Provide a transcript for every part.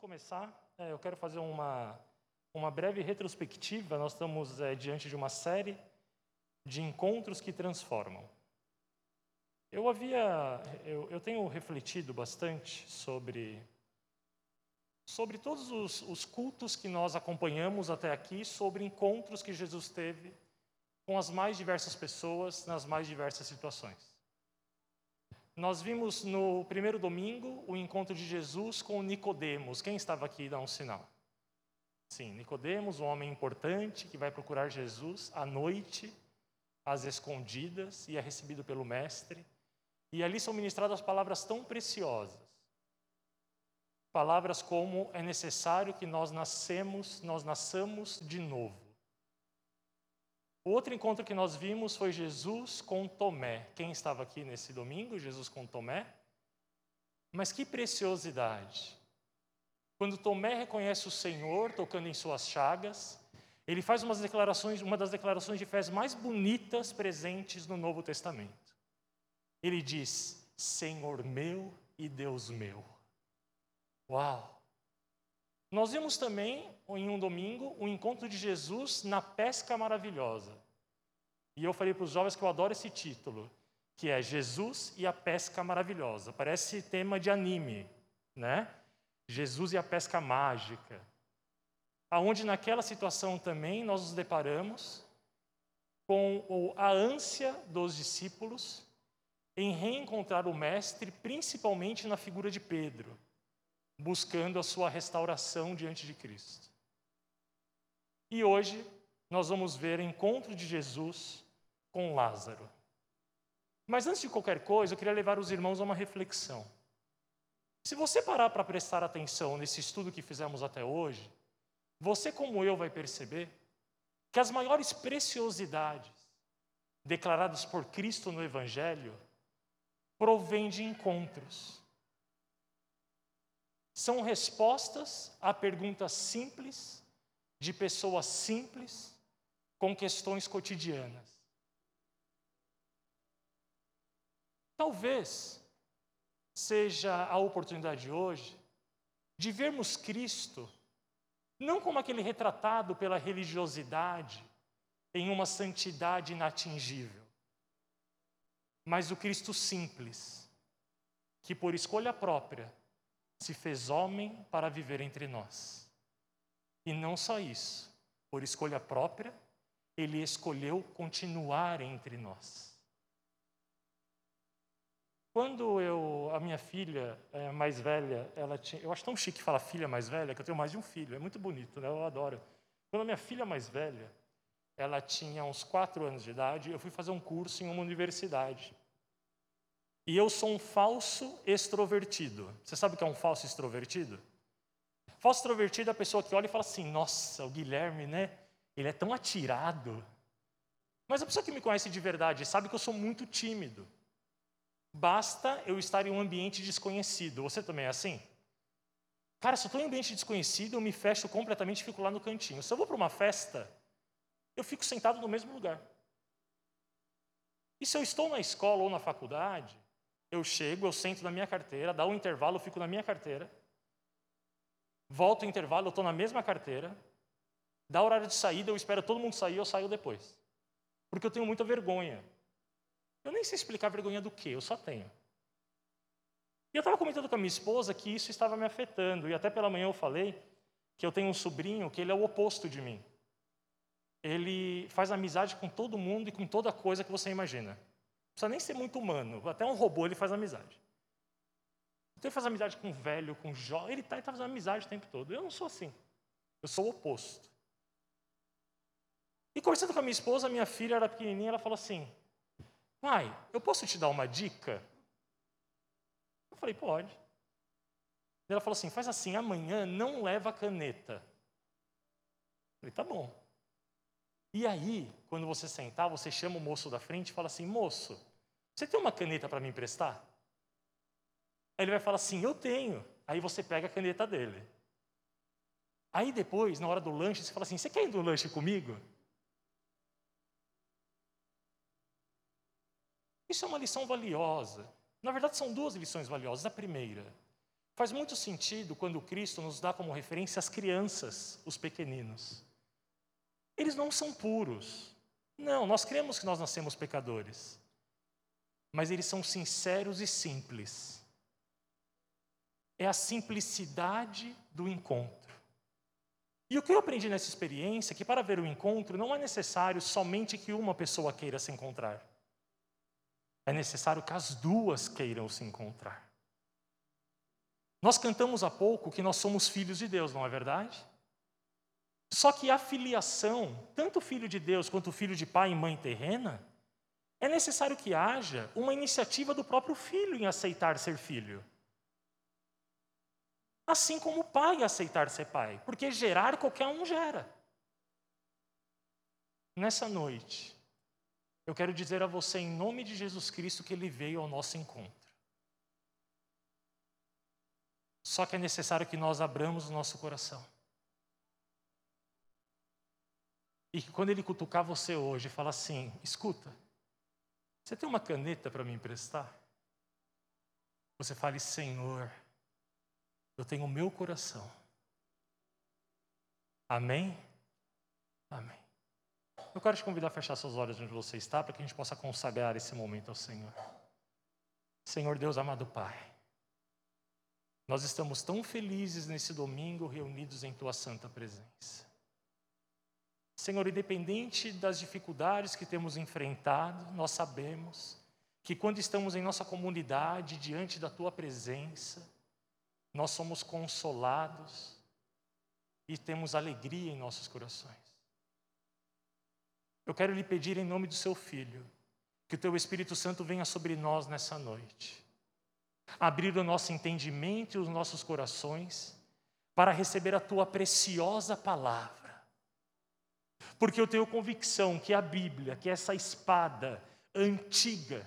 começar, é, eu quero fazer uma, uma breve retrospectiva. Nós estamos é, diante de uma série de encontros que transformam. Eu havia, eu, eu tenho refletido bastante sobre sobre todos os, os cultos que nós acompanhamos até aqui, sobre encontros que Jesus teve com as mais diversas pessoas nas mais diversas situações. Nós vimos no primeiro domingo o encontro de Jesus com Nicodemos. Quem estava aqui dá um sinal. Sim, Nicodemos, um homem importante que vai procurar Jesus à noite, às escondidas, e é recebido pelo mestre. E ali são ministradas palavras tão preciosas. Palavras como é necessário que nós nascemos, nós nasçamos de novo. O outro encontro que nós vimos foi Jesus com Tomé. Quem estava aqui nesse domingo? Jesus com Tomé. Mas que preciosidade! Quando Tomé reconhece o Senhor tocando em suas chagas, ele faz umas declarações, uma das declarações de fé mais bonitas presentes no Novo Testamento. Ele diz: Senhor meu e Deus meu. Uau! Nós vimos também, em um domingo, o encontro de Jesus na pesca maravilhosa. E eu falei para os jovens que eu adoro esse título, que é Jesus e a pesca maravilhosa. Parece tema de anime, né? Jesus e a pesca mágica. Aonde naquela situação também nós nos deparamos com a ânsia dos discípulos em reencontrar o mestre, principalmente na figura de Pedro buscando a sua restauração diante de Cristo. E hoje nós vamos ver o encontro de Jesus com Lázaro. Mas antes de qualquer coisa, eu queria levar os irmãos a uma reflexão. Se você parar para prestar atenção nesse estudo que fizemos até hoje, você, como eu, vai perceber que as maiores preciosidades declaradas por Cristo no Evangelho provêm de encontros são respostas a perguntas simples, de pessoas simples, com questões cotidianas. Talvez seja a oportunidade de hoje de vermos Cristo não como aquele retratado pela religiosidade em uma santidade inatingível, mas o Cristo simples, que por escolha própria se fez homem para viver entre nós. E não só isso, por escolha própria, ele escolheu continuar entre nós. Quando eu, a minha filha é, mais velha, ela tinha, eu acho tão chique falar filha mais velha, que eu tenho mais de um filho, é muito bonito, né? eu adoro. Quando a minha filha mais velha, ela tinha uns quatro anos de idade, eu fui fazer um curso em uma universidade. E eu sou um falso extrovertido. Você sabe o que é um falso extrovertido? Falso extrovertido é a pessoa que olha e fala assim: nossa, o Guilherme, né? Ele é tão atirado. Mas a pessoa que me conhece de verdade sabe que eu sou muito tímido. Basta eu estar em um ambiente desconhecido. Você também é assim? Cara, se eu estou em um ambiente desconhecido, eu me fecho completamente e fico lá no cantinho. Se eu vou para uma festa, eu fico sentado no mesmo lugar. E se eu estou na escola ou na faculdade, eu chego, eu sento na minha carteira, dá um intervalo, eu fico na minha carteira. Volto o intervalo, eu estou na mesma carteira. Dá horário de saída, eu espero todo mundo sair, eu saio depois. Porque eu tenho muita vergonha. Eu nem sei explicar vergonha do que, eu só tenho. E eu estava comentando com a minha esposa que isso estava me afetando. E até pela manhã eu falei que eu tenho um sobrinho que ele é o oposto de mim. Ele faz amizade com todo mundo e com toda coisa que você imagina precisa nem ser muito humano, até um robô ele faz amizade. Então ele faz amizade com velho, com jovem, ele está tá fazendo amizade o tempo todo. Eu não sou assim. Eu sou o oposto. E conversando com a minha esposa, minha filha era pequenininha, ela falou assim: Pai, eu posso te dar uma dica? Eu falei: Pode. Ela falou assim: Faz assim, amanhã não leva caneta. Eu falei: Tá bom. E aí, quando você sentar, você chama o moço da frente e fala assim: Moço, você tem uma caneta para me emprestar? Aí ele vai falar assim: Eu tenho. Aí você pega a caneta dele. Aí depois, na hora do lanche, você fala assim: Você quer ir do lanche comigo? Isso é uma lição valiosa. Na verdade, são duas lições valiosas. A primeira, faz muito sentido quando Cristo nos dá como referência as crianças, os pequeninos. Eles não são puros. Não, nós cremos que nós nascemos pecadores. Mas eles são sinceros e simples. É a simplicidade do encontro. E o que eu aprendi nessa experiência é que para ver o encontro não é necessário somente que uma pessoa queira se encontrar. É necessário que as duas queiram se encontrar. Nós cantamos há pouco que nós somos filhos de Deus, não é verdade? Só que a filiação, tanto filho de Deus quanto filho de pai e mãe terrena, é necessário que haja uma iniciativa do próprio filho em aceitar ser filho. Assim como o pai aceitar ser pai, porque gerar qualquer um gera. Nessa noite, eu quero dizer a você, em nome de Jesus Cristo, que ele veio ao nosso encontro. Só que é necessário que nós abramos o nosso coração. E que quando ele cutucar você hoje e falar assim: escuta, você tem uma caneta para me emprestar? Você fale, Senhor, eu tenho o meu coração. Amém? Amém. Eu quero te convidar a fechar seus olhos onde você está, para que a gente possa consagrar esse momento ao Senhor. Senhor Deus amado Pai. Nós estamos tão felizes nesse domingo reunidos em tua santa presença. Senhor, independente das dificuldades que temos enfrentado, nós sabemos que quando estamos em nossa comunidade, diante da tua presença, nós somos consolados e temos alegria em nossos corações. Eu quero lhe pedir em nome do seu filho, que o teu Espírito Santo venha sobre nós nessa noite abrir o nosso entendimento e os nossos corações para receber a tua preciosa palavra. Porque eu tenho convicção que a Bíblia, que essa espada antiga,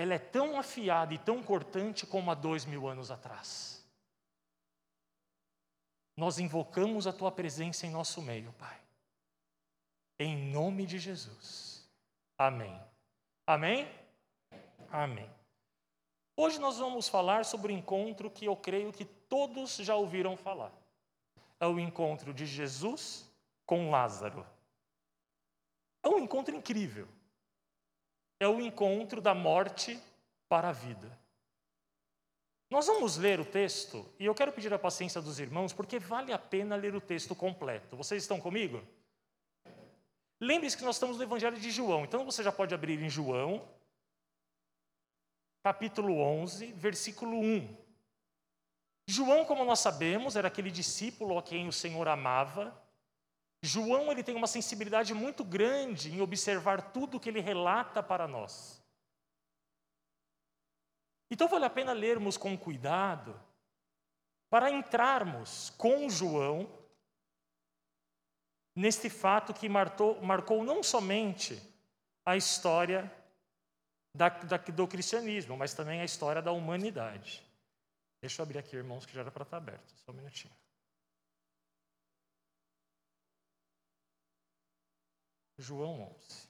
ela é tão afiada e tão cortante como há dois mil anos atrás. Nós invocamos a tua presença em nosso meio, Pai. Em nome de Jesus. Amém. Amém? Amém. Hoje nós vamos falar sobre o encontro que eu creio que todos já ouviram falar. É o encontro de Jesus com Lázaro. É um encontro incrível. É o encontro da morte para a vida. Nós vamos ler o texto e eu quero pedir a paciência dos irmãos porque vale a pena ler o texto completo. Vocês estão comigo? Lembre-se que nós estamos no Evangelho de João, então você já pode abrir em João, capítulo 11, versículo 1. João, como nós sabemos, era aquele discípulo a quem o Senhor amava. João ele tem uma sensibilidade muito grande em observar tudo que ele relata para nós. Então vale a pena lermos com cuidado para entrarmos com João neste fato que marcou, marcou não somente a história da, da, do cristianismo, mas também a história da humanidade. Deixa eu abrir aqui, irmãos, que já era para estar aberto. Só um minutinho. João 11.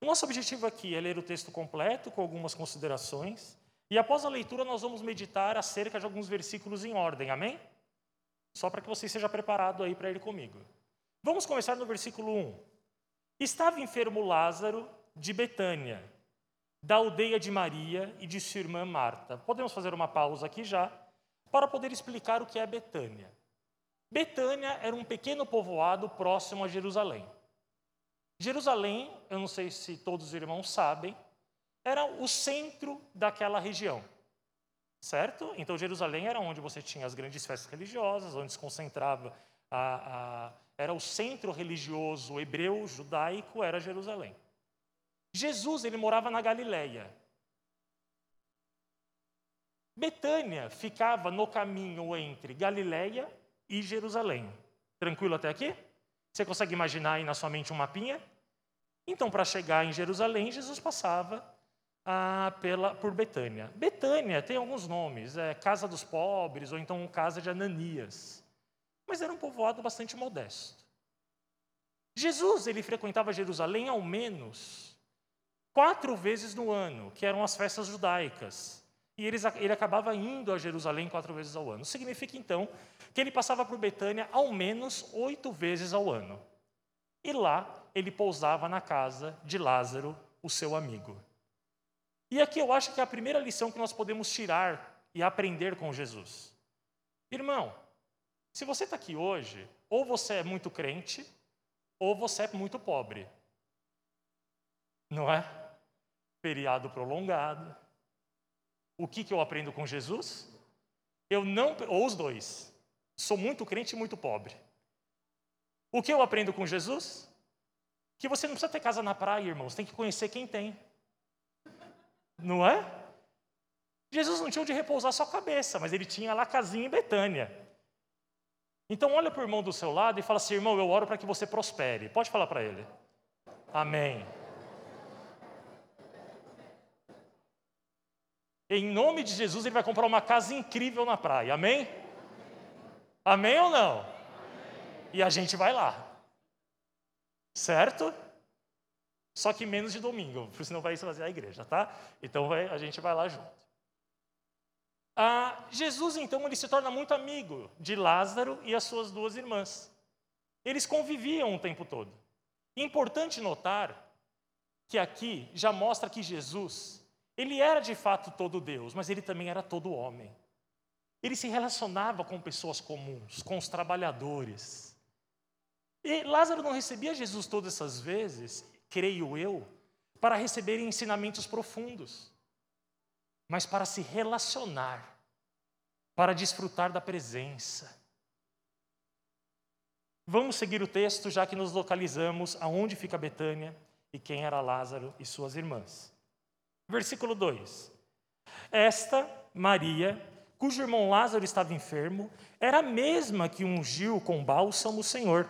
O nosso objetivo aqui é ler o texto completo com algumas considerações. E após a leitura, nós vamos meditar acerca de alguns versículos em ordem, amém? Só para que você esteja preparado aí para ir comigo. Vamos começar no versículo 1. Estava enfermo Lázaro de Betânia, da aldeia de Maria e de sua irmã Marta. Podemos fazer uma pausa aqui já para poder explicar o que é Betânia. Betânia era um pequeno povoado próximo a Jerusalém. Jerusalém, eu não sei se todos os irmãos sabem, era o centro daquela região. Certo? Então, Jerusalém era onde você tinha as grandes festas religiosas, onde se concentrava a, a era o centro religioso hebreu, judaico, era Jerusalém. Jesus, ele morava na Galileia. Betânia ficava no caminho entre Galileia e Jerusalém. Tranquilo até aqui? Você consegue imaginar aí na sua mente um mapinha? Então, para chegar em Jerusalém, Jesus passava ah, pela, por Betânia. Betânia tem alguns nomes, é Casa dos Pobres ou então Casa de Ananias mas era um povoado bastante modesto. Jesus, ele frequentava Jerusalém ao menos quatro vezes no ano, que eram as festas judaicas. E eles, ele acabava indo a Jerusalém quatro vezes ao ano. Significa, então, que ele passava por Betânia ao menos oito vezes ao ano. E lá ele pousava na casa de Lázaro, o seu amigo. E aqui eu acho que é a primeira lição que nós podemos tirar e aprender com Jesus. Irmão, se você está aqui hoje, ou você é muito crente, ou você é muito pobre. Não é? Feriado prolongado. O que, que eu aprendo com Jesus? Eu não, ou os dois. Sou muito crente e muito pobre. O que eu aprendo com Jesus? Que você não precisa ter casa na praia, irmãos, tem que conhecer quem tem. Não é? Jesus não tinha onde repousar sua cabeça, mas ele tinha lá casinha em Betânia. Então olha para o irmão do seu lado e fala assim, irmão, eu oro para que você prospere. Pode falar para ele. Amém. Em nome de Jesus, ele vai comprar uma casa incrível na praia. Amém? Amém, ou não? Amém. E a gente vai lá. Certo? Só que menos de domingo, porque senão vai fazer a igreja, tá? Então vai, a gente vai lá junto. Ah, Jesus, então, ele se torna muito amigo de Lázaro e as suas duas irmãs. Eles conviviam o tempo todo. Importante notar que aqui já mostra que Jesus, ele era de fato todo Deus, mas ele também era todo homem. Ele se relacionava com pessoas comuns, com os trabalhadores. E Lázaro não recebia Jesus todas essas vezes, creio eu, para receber ensinamentos profundos mas para se relacionar, para desfrutar da presença. Vamos seguir o texto, já que nos localizamos aonde fica Betânia e quem era Lázaro e suas irmãs. Versículo 2: Esta Maria, cujo irmão Lázaro estava enfermo, era a mesma que ungiu com bálsamo o Senhor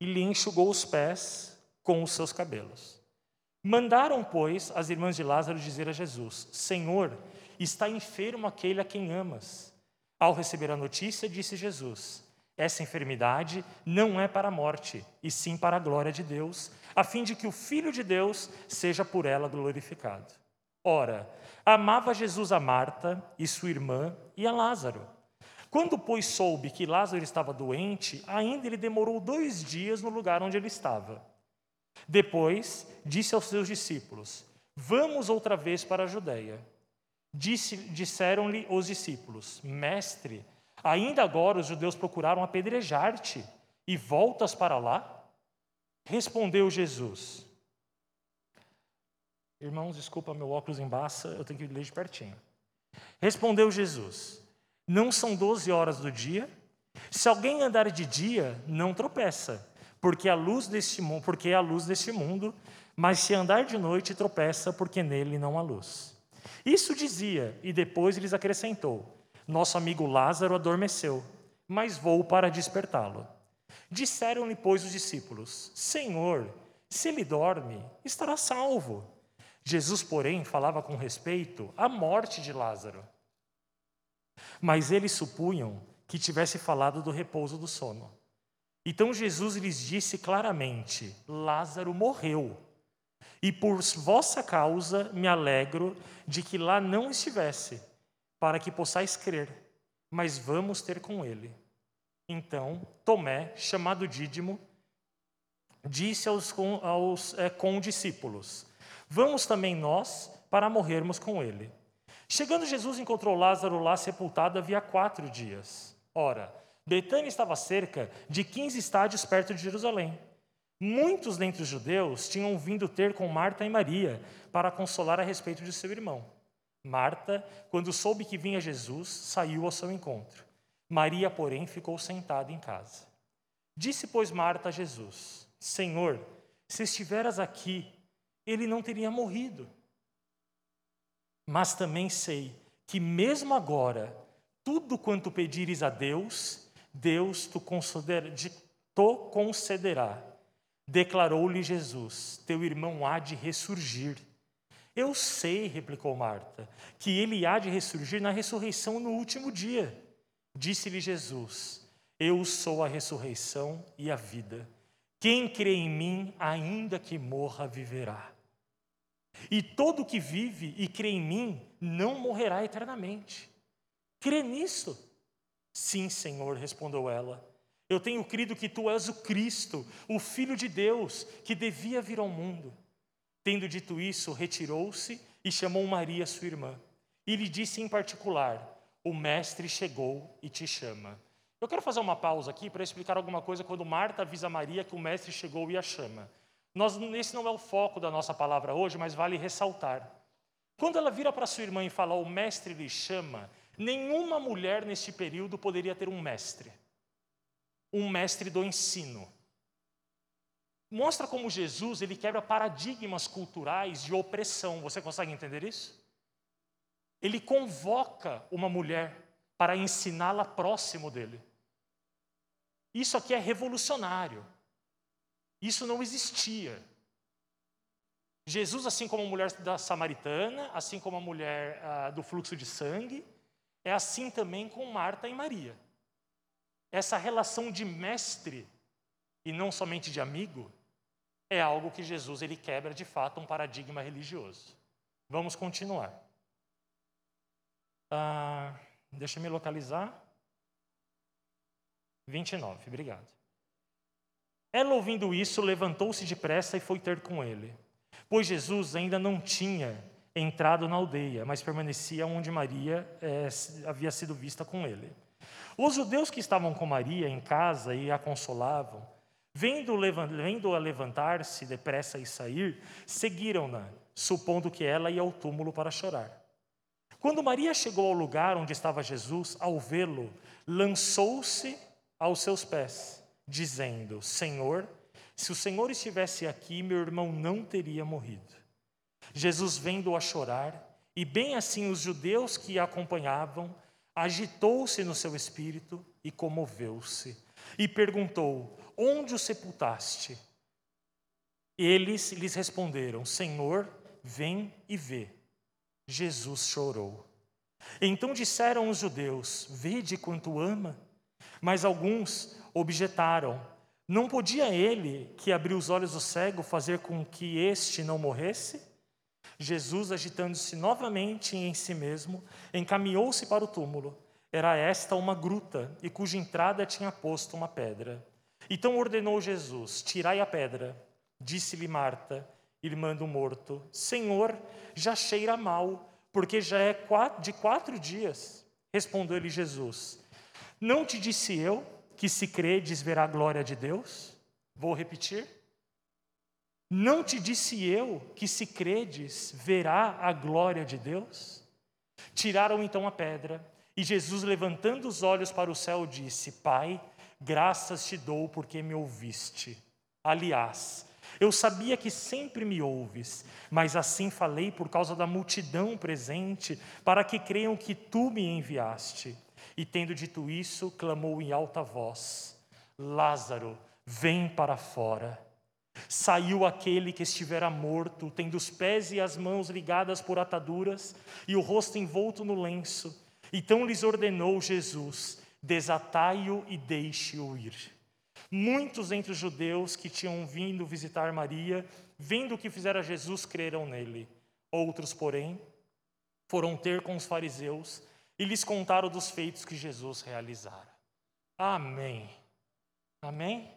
e lhe enxugou os pés com os seus cabelos. Mandaram, pois, as irmãs de Lázaro dizer a Jesus: Senhor, está enfermo aquele a quem amas. Ao receber a notícia, disse Jesus: Essa enfermidade não é para a morte, e sim para a glória de Deus, a fim de que o Filho de Deus seja por ela glorificado. Ora, amava Jesus a Marta e sua irmã e a Lázaro. Quando, pois, soube que Lázaro estava doente, ainda ele demorou dois dias no lugar onde ele estava. Depois disse aos seus discípulos: Vamos outra vez para a Judéia. Disseram-lhe os discípulos: Mestre, ainda agora os judeus procuraram apedrejar-te e voltas para lá? Respondeu Jesus. Irmãos, desculpa, meu óculos embaça, eu tenho que ler de pertinho. Respondeu Jesus: Não são doze horas do dia? Se alguém andar de dia, não tropeça porque a luz deste mundo, porque é a luz deste mundo, mas se andar de noite tropeça, porque nele não há luz. Isso dizia, e depois lhes acrescentou: Nosso amigo Lázaro adormeceu, mas vou para despertá-lo. Disseram-lhe, pois, os discípulos: Senhor, se ele dorme, estará salvo. Jesus, porém, falava com respeito à morte de Lázaro. Mas eles supunham que tivesse falado do repouso do sono. Então Jesus lhes disse claramente: Lázaro morreu, e por vossa causa me alegro de que lá não estivesse, para que possais crer, mas vamos ter com ele. Então Tomé, chamado Dídimo, disse aos, aos é, condiscípulos: Vamos também nós para morrermos com ele. Chegando Jesus encontrou Lázaro lá sepultado havia quatro dias. Ora, Betânia estava cerca de 15 estádios perto de Jerusalém. Muitos dentre os judeus tinham vindo ter com Marta e Maria para consolar a respeito de seu irmão. Marta, quando soube que vinha Jesus, saiu ao seu encontro. Maria, porém, ficou sentada em casa. Disse, pois, Marta a Jesus: Senhor, se estiveras aqui, ele não teria morrido. Mas também sei que, mesmo agora, tudo quanto pedires a Deus, Deus tu concederá. Declarou-lhe Jesus: Teu irmão há de ressurgir. Eu sei, replicou Marta, que ele há de ressurgir na ressurreição no último dia. Disse-lhe Jesus: Eu sou a ressurreição e a vida. Quem crê em mim, ainda que morra, viverá. E todo que vive e crê em mim não morrerá eternamente. Crê nisto? Sim, Senhor, respondeu ela. Eu tenho crido que tu és o Cristo, o Filho de Deus, que devia vir ao mundo. Tendo dito isso, retirou-se e chamou Maria, sua irmã. E lhe disse em particular: O Mestre chegou e te chama. Eu quero fazer uma pausa aqui para explicar alguma coisa quando Marta avisa Maria que o Mestre chegou e a chama. Nós, esse não é o foco da nossa palavra hoje, mas vale ressaltar. Quando ela vira para sua irmã e fala: O Mestre lhe chama, nenhuma mulher neste período poderia ter um mestre. Um mestre do ensino mostra como Jesus ele quebra paradigmas culturais de opressão. Você consegue entender isso? Ele convoca uma mulher para ensiná-la próximo dele. Isso aqui é revolucionário. Isso não existia. Jesus, assim como a mulher da samaritana, assim como a mulher ah, do fluxo de sangue, é assim também com Marta e Maria. Essa relação de mestre e não somente de amigo é algo que Jesus ele quebra de fato um paradigma religioso. Vamos continuar. Ah, deixa eu me localizar. 29, obrigado. Ela, ouvindo isso, levantou-se depressa e foi ter com ele. Pois Jesus ainda não tinha entrado na aldeia, mas permanecia onde Maria é, havia sido vista com ele. Os judeus que estavam com Maria em casa e a consolavam, Vendo-a levantar-se depressa e sair, seguiram-na, supondo que ela ia ao túmulo para chorar. Quando Maria chegou ao lugar onde estava Jesus, ao vê-lo, lançou-se aos seus pés, dizendo: Senhor, se o Senhor estivesse aqui, meu irmão não teria morrido. Jesus, vendo-a chorar, e bem assim os judeus que a acompanhavam, agitou-se no seu espírito e comoveu-se, e perguntou: Onde o sepultaste? Eles lhes responderam: Senhor, vem e vê. Jesus chorou. Então disseram os judeus: Vede quanto ama. Mas alguns objetaram: Não podia ele, que abriu os olhos do cego, fazer com que este não morresse? Jesus, agitando-se novamente em si mesmo, encaminhou-se para o túmulo. Era esta uma gruta, e cuja entrada tinha posto uma pedra. Então ordenou Jesus: Tirai a pedra. Disse-lhe Marta, irmã do morto: Senhor, já cheira mal, porque já é de quatro dias. Respondeu-lhe Jesus: Não te disse eu que se credes verá a glória de Deus? Vou repetir. Não te disse eu que se credes verá a glória de Deus? Tiraram então a pedra, e Jesus, levantando os olhos para o céu, disse: Pai, Graças te dou porque me ouviste. Aliás, eu sabia que sempre me ouves, mas assim falei por causa da multidão presente, para que creiam que tu me enviaste. E tendo dito isso, clamou em alta voz: Lázaro, vem para fora. Saiu aquele que estivera morto, tendo os pés e as mãos ligadas por ataduras e o rosto envolto no lenço. Então lhes ordenou Jesus: desatai-o e deixe-o ir. Muitos entre os judeus que tinham vindo visitar Maria, vendo o que fizera Jesus, creram nele. Outros, porém, foram ter com os fariseus e lhes contaram dos feitos que Jesus realizara. Amém. Amém?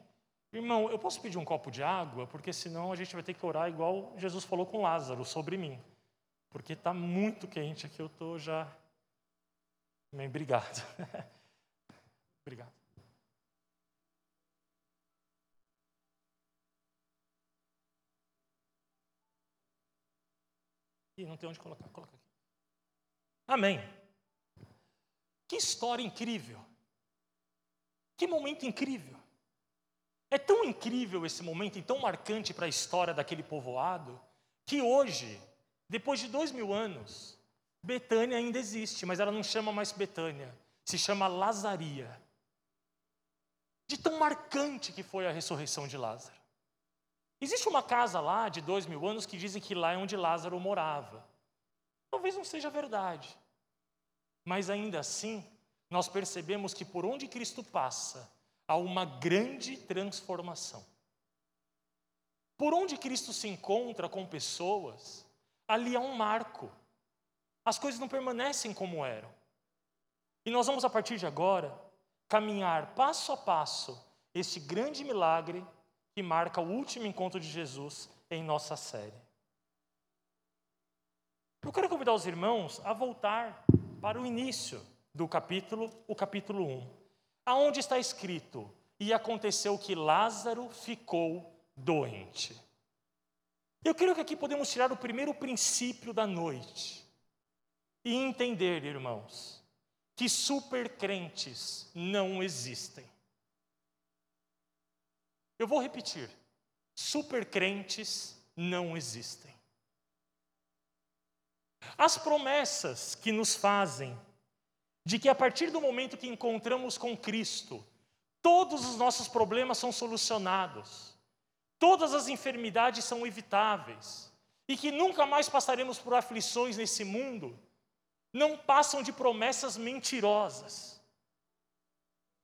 Irmão, eu posso pedir um copo de água? Porque senão a gente vai ter que orar igual Jesus falou com Lázaro sobre mim. Porque está muito quente aqui, eu estou já. Amém, obrigado. Obrigado. Ih, não tem onde colocar. Coloca aqui. Amém. Que história incrível. Que momento incrível. É tão incrível esse momento e tão marcante para a história daquele povoado que hoje, depois de dois mil anos, Betânia ainda existe, mas ela não chama mais Betânia, se chama Lazaria de tão marcante que foi a ressurreição de Lázaro. Existe uma casa lá de dois mil anos que dizem que lá é onde Lázaro morava. Talvez não seja verdade, mas ainda assim, nós percebemos que por onde Cristo passa, há uma grande transformação. Por onde Cristo se encontra com pessoas, ali há um marco. As coisas não permanecem como eram. E nós vamos, a partir de agora, caminhar passo a passo este grande milagre que marca o último encontro de Jesus em nossa série. Eu quero convidar os irmãos a voltar para o início do capítulo, o capítulo 1, aonde está escrito: E aconteceu que Lázaro ficou doente. Eu creio que aqui podemos tirar o primeiro princípio da noite e entender, irmãos, que supercrentes não existem. Eu vou repetir: supercrentes não existem. As promessas que nos fazem de que a partir do momento que encontramos com Cristo, todos os nossos problemas são solucionados, todas as enfermidades são evitáveis e que nunca mais passaremos por aflições nesse mundo, não passam de promessas mentirosas.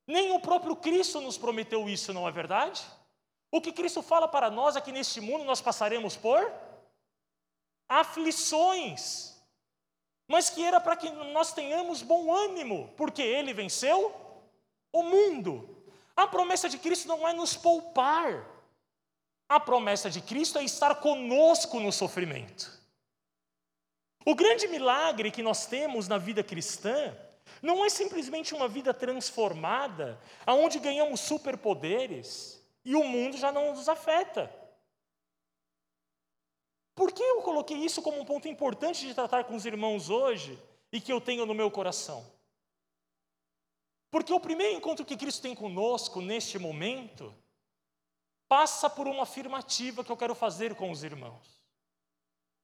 Nem o próprio Cristo nos prometeu isso, não é verdade? O que Cristo fala para nós é que neste mundo nós passaremos por aflições mas que era para que nós tenhamos bom ânimo, porque ele venceu o mundo. A promessa de Cristo não é nos poupar, a promessa de Cristo é estar conosco no sofrimento. O grande milagre que nós temos na vida cristã não é simplesmente uma vida transformada, aonde ganhamos superpoderes e o mundo já não nos afeta. Por que eu coloquei isso como um ponto importante de tratar com os irmãos hoje e que eu tenho no meu coração? Porque o primeiro encontro que Cristo tem conosco neste momento passa por uma afirmativa que eu quero fazer com os irmãos.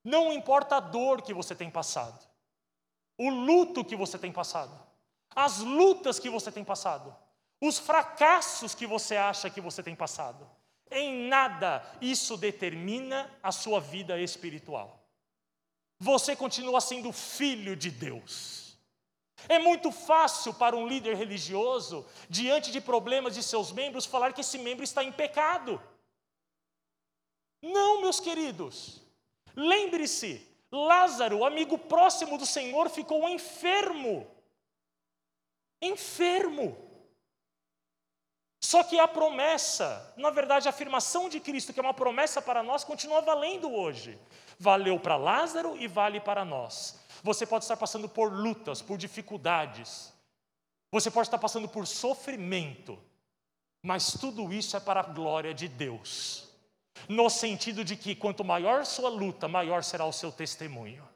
Não importa a dor que você tem passado, o luto que você tem passado, as lutas que você tem passado, os fracassos que você acha que você tem passado. Em nada isso determina a sua vida espiritual. Você continua sendo filho de Deus. É muito fácil para um líder religioso, diante de problemas de seus membros, falar que esse membro está em pecado. Não, meus queridos. Lembre-se, Lázaro, amigo próximo do Senhor, ficou enfermo. Enfermo. Só que a promessa, na verdade, a afirmação de Cristo, que é uma promessa para nós, continua valendo hoje. Valeu para Lázaro e vale para nós. Você pode estar passando por lutas, por dificuldades. Você pode estar passando por sofrimento. Mas tudo isso é para a glória de Deus. No sentido de que quanto maior sua luta, maior será o seu testemunho.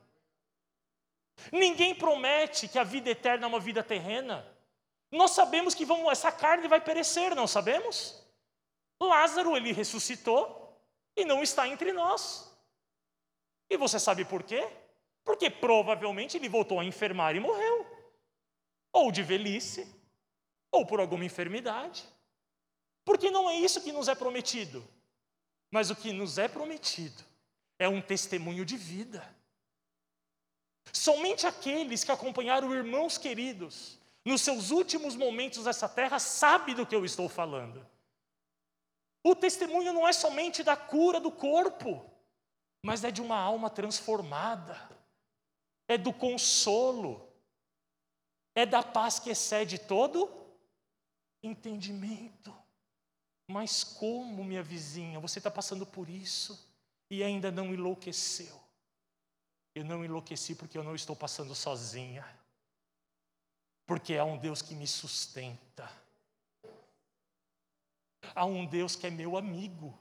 Ninguém promete que a vida eterna é uma vida terrena. Nós sabemos que vamos, essa carne vai perecer, não sabemos? Lázaro, ele ressuscitou e não está entre nós. E você sabe por quê? Porque provavelmente ele voltou a enfermar e morreu. Ou de velhice, ou por alguma enfermidade. Porque não é isso que nos é prometido. Mas o que nos é prometido é um testemunho de vida. Somente aqueles que acompanharam irmãos queridos nos seus últimos momentos nessa terra, sabe do que eu estou falando. O testemunho não é somente da cura do corpo, mas é de uma alma transformada, é do consolo, é da paz que excede todo entendimento. Mas como, minha vizinha, você está passando por isso e ainda não enlouqueceu? Eu não enlouqueci porque eu não estou passando sozinha porque há um Deus que me sustenta. Há um Deus que é meu amigo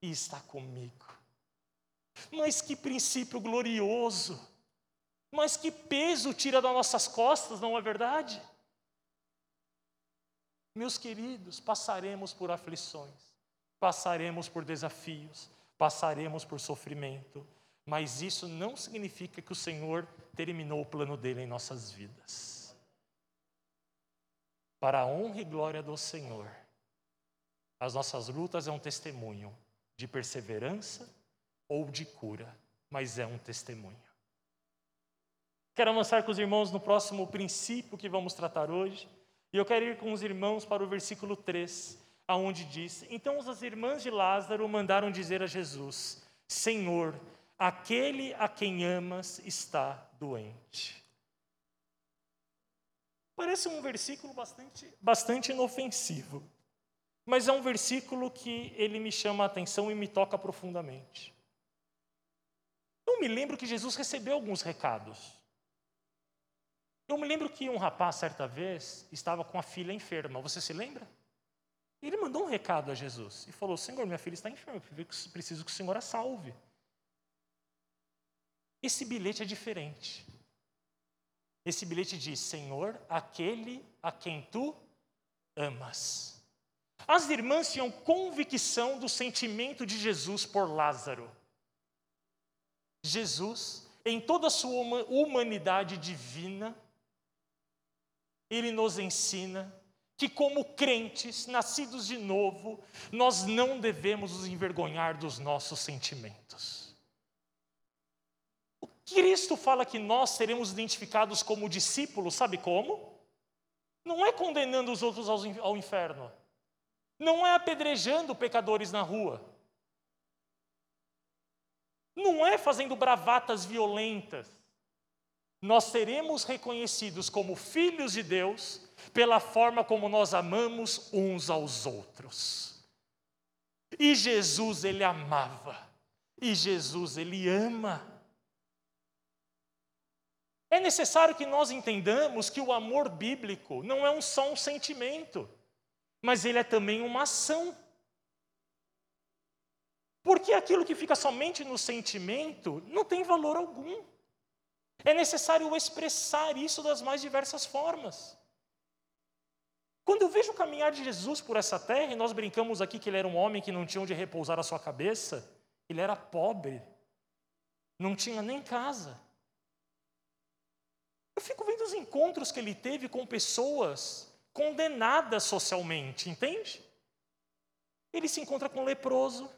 e está comigo. Mas que princípio glorioso! Mas que peso tira das nossas costas, não é verdade? Meus queridos, passaremos por aflições, passaremos por desafios, passaremos por sofrimento, mas isso não significa que o Senhor terminou o plano dele em nossas vidas para a honra e glória do Senhor. As nossas lutas é um testemunho de perseverança ou de cura, mas é um testemunho. Quero avançar com os irmãos no próximo princípio que vamos tratar hoje, e eu quero ir com os irmãos para o versículo 3, aonde diz: Então as irmãs de Lázaro mandaram dizer a Jesus: Senhor, aquele a quem amas está doente. Parece um versículo bastante, bastante inofensivo, mas é um versículo que ele me chama a atenção e me toca profundamente. Eu me lembro que Jesus recebeu alguns recados. Eu me lembro que um rapaz, certa vez, estava com a filha enferma. Você se lembra? Ele mandou um recado a Jesus e falou: Senhor, minha filha está enferma, preciso que o Senhor a salve. Esse bilhete é diferente. Esse bilhete diz: Senhor, aquele a quem tu amas. As irmãs tinham convicção do sentimento de Jesus por Lázaro. Jesus, em toda a sua humanidade divina, ele nos ensina que, como crentes, nascidos de novo, nós não devemos nos envergonhar dos nossos sentimentos. Cristo fala que nós seremos identificados como discípulos, sabe como? Não é condenando os outros ao inferno, não é apedrejando pecadores na rua, não é fazendo bravatas violentas, nós seremos reconhecidos como filhos de Deus pela forma como nós amamos uns aos outros. E Jesus, ele amava, e Jesus, ele ama. É necessário que nós entendamos que o amor bíblico não é um só um sentimento, mas ele é também uma ação. Porque aquilo que fica somente no sentimento não tem valor algum. É necessário expressar isso das mais diversas formas. Quando eu vejo o caminhar de Jesus por essa terra, e nós brincamos aqui que ele era um homem que não tinha onde repousar a sua cabeça, ele era pobre, não tinha nem casa. Eu fico vendo os encontros que ele teve com pessoas condenadas socialmente, entende? Ele se encontra com um leproso.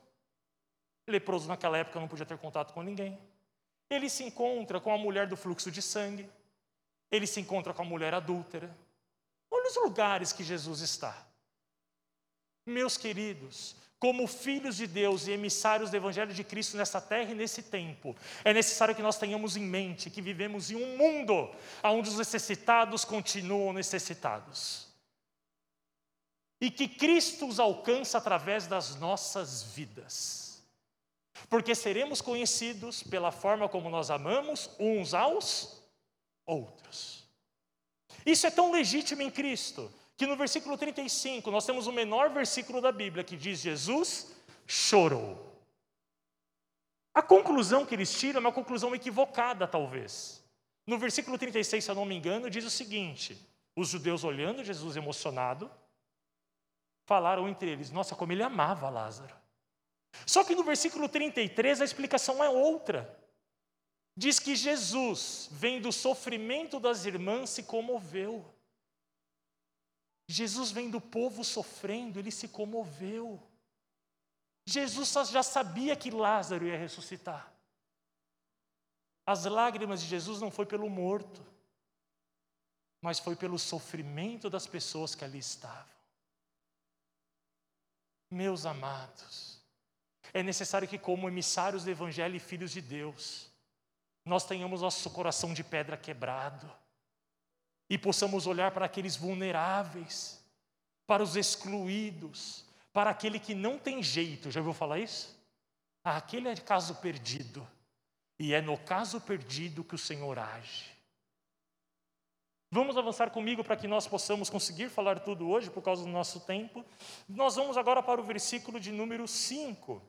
Leproso naquela época não podia ter contato com ninguém. Ele se encontra com a mulher do fluxo de sangue. Ele se encontra com a mulher adúltera. Olha os lugares que Jesus está. Meus queridos, como filhos de Deus e emissários do Evangelho de Cristo nessa terra e nesse tempo, é necessário que nós tenhamos em mente que vivemos em um mundo onde os necessitados continuam necessitados. E que Cristo os alcança através das nossas vidas porque seremos conhecidos pela forma como nós amamos uns aos outros. Isso é tão legítimo em Cristo, que no versículo 35 nós temos o menor versículo da Bíblia que diz: Jesus chorou. A conclusão que eles tiram é uma conclusão equivocada, talvez. No versículo 36, se eu não me engano, diz o seguinte: os judeus olhando Jesus emocionado, falaram entre eles: Nossa, como ele amava Lázaro. Só que no versículo 33 a explicação é outra. Diz que Jesus, vendo o sofrimento das irmãs, se comoveu. Jesus vendo o povo sofrendo, ele se comoveu. Jesus já sabia que Lázaro ia ressuscitar. As lágrimas de Jesus não foi pelo morto, mas foi pelo sofrimento das pessoas que ali estavam. Meus amados, é necessário que, como emissários do Evangelho e filhos de Deus, nós tenhamos nosso coração de pedra quebrado e possamos olhar para aqueles vulneráveis, para os excluídos, para aquele que não tem jeito. Já ouviu falar isso? Ah, aquele é caso perdido. E é no caso perdido que o Senhor age. Vamos avançar comigo para que nós possamos conseguir falar tudo hoje por causa do nosso tempo. Nós vamos agora para o versículo de número 5.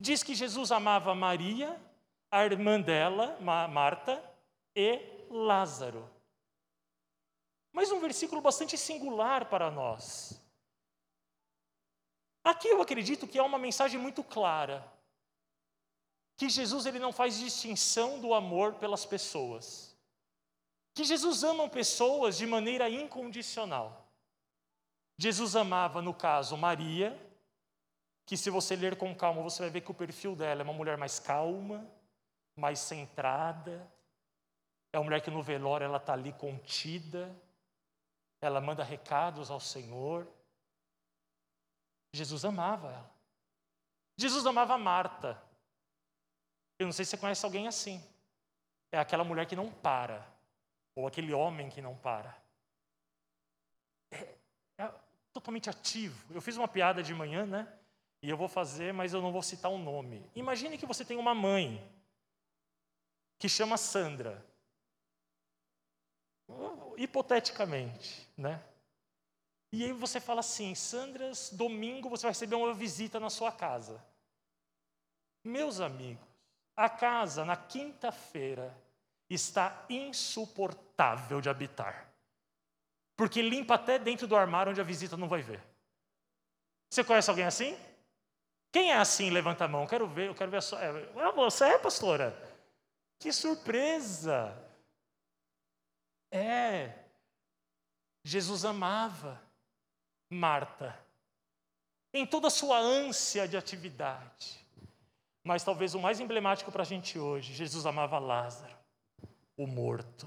Diz que Jesus amava Maria, a irmã dela, Marta, e Lázaro. Mas um versículo bastante singular para nós. Aqui eu acredito que é uma mensagem muito clara. Que Jesus ele não faz distinção do amor pelas pessoas. Que Jesus ama pessoas de maneira incondicional. Jesus amava, no caso, Maria, que se você ler com calma, você vai ver que o perfil dela é uma mulher mais calma, mais centrada, é uma mulher que no velório ela está ali contida, ela manda recados ao Senhor. Jesus amava ela. Jesus amava Marta. Eu não sei se você conhece alguém assim. É aquela mulher que não para, ou aquele homem que não para. É, é totalmente ativo. Eu fiz uma piada de manhã, né? E eu vou fazer, mas eu não vou citar o um nome. Imagine que você tem uma mãe que chama Sandra. Hipoteticamente, né? E aí você fala assim: Sandras, domingo você vai receber uma visita na sua casa. Meus amigos, a casa na quinta-feira está insuportável de habitar. Porque limpa até dentro do armário onde a visita não vai ver. Você conhece alguém assim? Quem é assim? Levanta a mão. Quero ver, eu quero ver a sua. É, você é, pastora? Que surpresa! É. Jesus amava. Marta, em toda a sua ânsia de atividade. Mas talvez o mais emblemático para a gente hoje, Jesus amava Lázaro, o morto.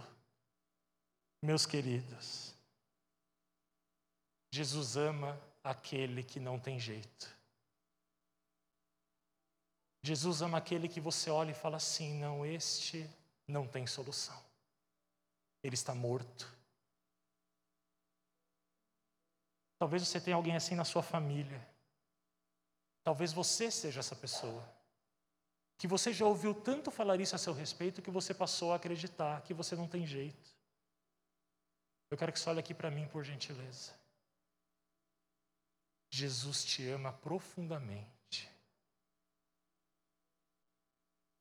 Meus queridos, Jesus ama aquele que não tem jeito. Jesus ama aquele que você olha e fala assim: não, este não tem solução. Ele está morto. Talvez você tenha alguém assim na sua família. Talvez você seja essa pessoa. Que você já ouviu tanto falar isso a seu respeito que você passou a acreditar que você não tem jeito. Eu quero que você olhe aqui para mim, por gentileza. Jesus te ama profundamente.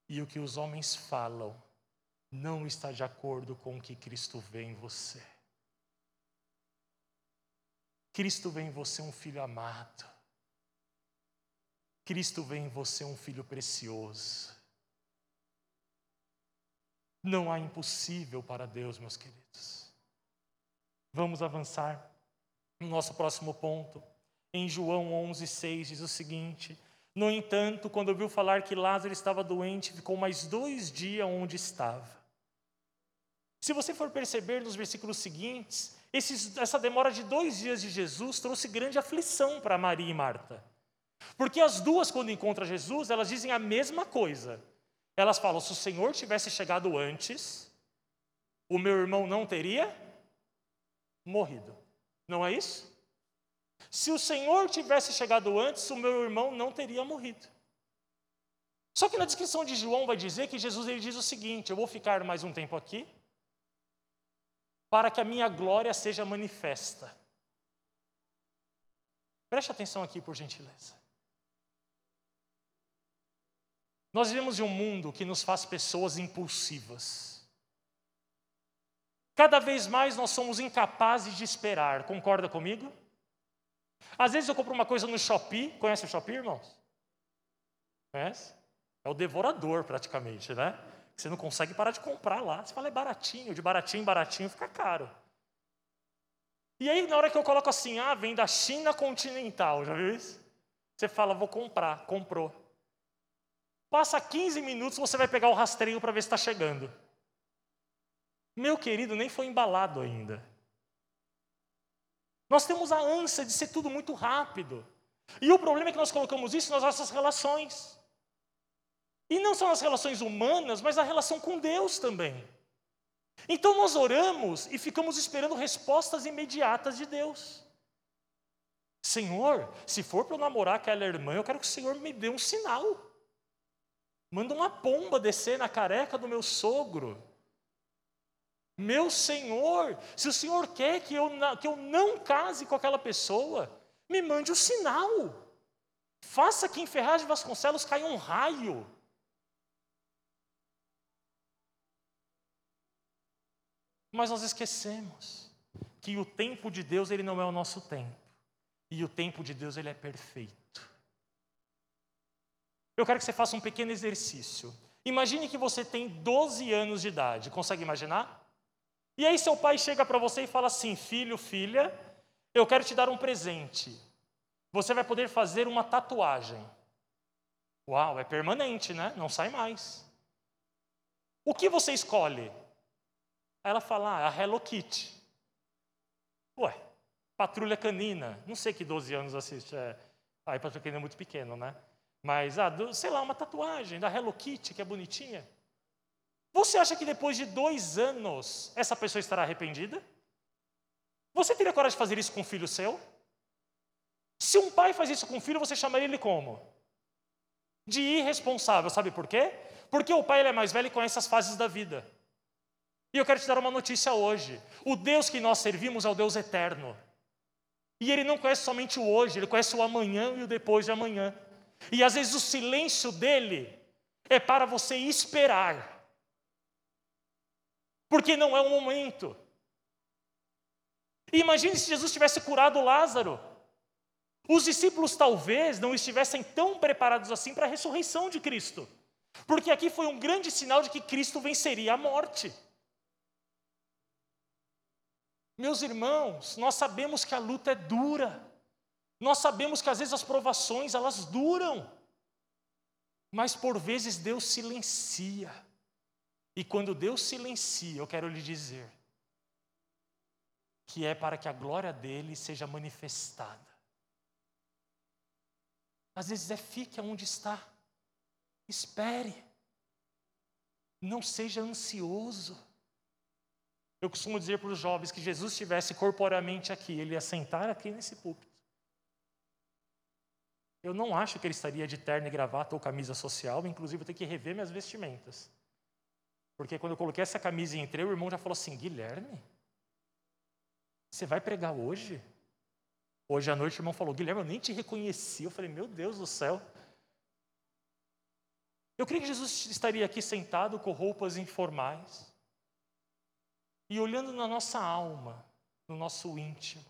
E o que os homens falam não está de acordo com o que Cristo vê em você. Cristo vê em você um filho amado. Cristo vê em você um filho precioso. Não há impossível para Deus, meus queridos. Vamos avançar no nosso próximo ponto. Em João 11,6 diz o seguinte: No entanto, quando ouviu falar que Lázaro estava doente, ficou mais dois dias onde estava. Se você for perceber nos versículos seguintes, esses, essa demora de dois dias de Jesus trouxe grande aflição para Maria e Marta. Porque as duas, quando encontram Jesus, elas dizem a mesma coisa. Elas falam: se o Senhor tivesse chegado antes, o meu irmão não teria morrido. Não é isso? Se o Senhor tivesse chegado antes, o meu irmão não teria morrido. Só que na descrição de João vai dizer que Jesus ele diz o seguinte: eu vou ficar mais um tempo aqui, para que a minha glória seja manifesta. Preste atenção aqui, por gentileza. Nós vivemos em um mundo que nos faz pessoas impulsivas. Cada vez mais nós somos incapazes de esperar, concorda comigo? Às vezes eu compro uma coisa no Shopee, conhece o Shopee, irmãos? Conhece? É o devorador praticamente, né? Você não consegue parar de comprar lá. Você fala, é baratinho, de baratinho em baratinho fica caro. E aí, na hora que eu coloco assim, ah, vem da China continental, já viu isso? Você fala, vou comprar, comprou. Passa 15 minutos, você vai pegar o rastreio para ver se está chegando. Meu querido, nem foi embalado ainda. Nós temos a ânsia de ser tudo muito rápido. E o problema é que nós colocamos isso nas nossas relações. E não só nas relações humanas, mas na relação com Deus também. Então nós oramos e ficamos esperando respostas imediatas de Deus. Senhor, se for para eu namorar aquela irmã, eu quero que o Senhor me dê um sinal. Manda uma pomba descer na careca do meu sogro. Meu Senhor, se o Senhor quer que eu, que eu não case com aquela pessoa, me mande o um sinal. Faça que em Ferraz de Vasconcelos caia um raio Mas nós esquecemos que o tempo de Deus ele não é o nosso tempo. E o tempo de Deus ele é perfeito. Eu quero que você faça um pequeno exercício. Imagine que você tem 12 anos de idade. Consegue imaginar? E aí seu pai chega para você e fala assim: "Filho, filha, eu quero te dar um presente. Você vai poder fazer uma tatuagem." Uau, é permanente, né? Não sai mais. O que você escolhe? Aí ela fala, ah, a Hello Kitty. Ué, Patrulha Canina. Não sei que 12 anos assiste. É... Aí Patrulha Canina é muito pequeno, né? Mas, ah, do, sei lá, uma tatuagem da Hello Kitty, que é bonitinha. Você acha que depois de dois anos essa pessoa estará arrependida? Você teria coragem de fazer isso com um filho seu? Se um pai faz isso com um filho, você chamaria ele como? De irresponsável, sabe por quê? Porque o pai ele é mais velho e conhece as fases da vida. E eu quero te dar uma notícia hoje. O Deus que nós servimos é o Deus eterno. E ele não conhece somente o hoje, ele conhece o amanhã e o depois de amanhã. E às vezes o silêncio dele é para você esperar. Porque não é o momento. imagine se Jesus tivesse curado Lázaro. Os discípulos talvez não estivessem tão preparados assim para a ressurreição de Cristo. Porque aqui foi um grande sinal de que Cristo venceria a morte. Meus irmãos, nós sabemos que a luta é dura. Nós sabemos que às vezes as provações elas duram. Mas por vezes Deus silencia. E quando Deus silencia, eu quero lhe dizer que é para que a glória dele seja manifestada. Às vezes é fique onde está. Espere. Não seja ansioso. Eu costumo dizer para os jovens que Jesus estivesse corporamente aqui, ele ia sentar aqui nesse púlpito. Eu não acho que ele estaria de terno e gravata ou camisa social, inclusive eu tenho que rever minhas vestimentas. Porque quando eu coloquei essa camisa e entrei, o irmão já falou assim: Guilherme, você vai pregar hoje? Hoje à noite o irmão falou: Guilherme, eu nem te reconheci. Eu falei: Meu Deus do céu. Eu creio que Jesus estaria aqui sentado com roupas informais, e olhando na nossa alma, no nosso íntimo,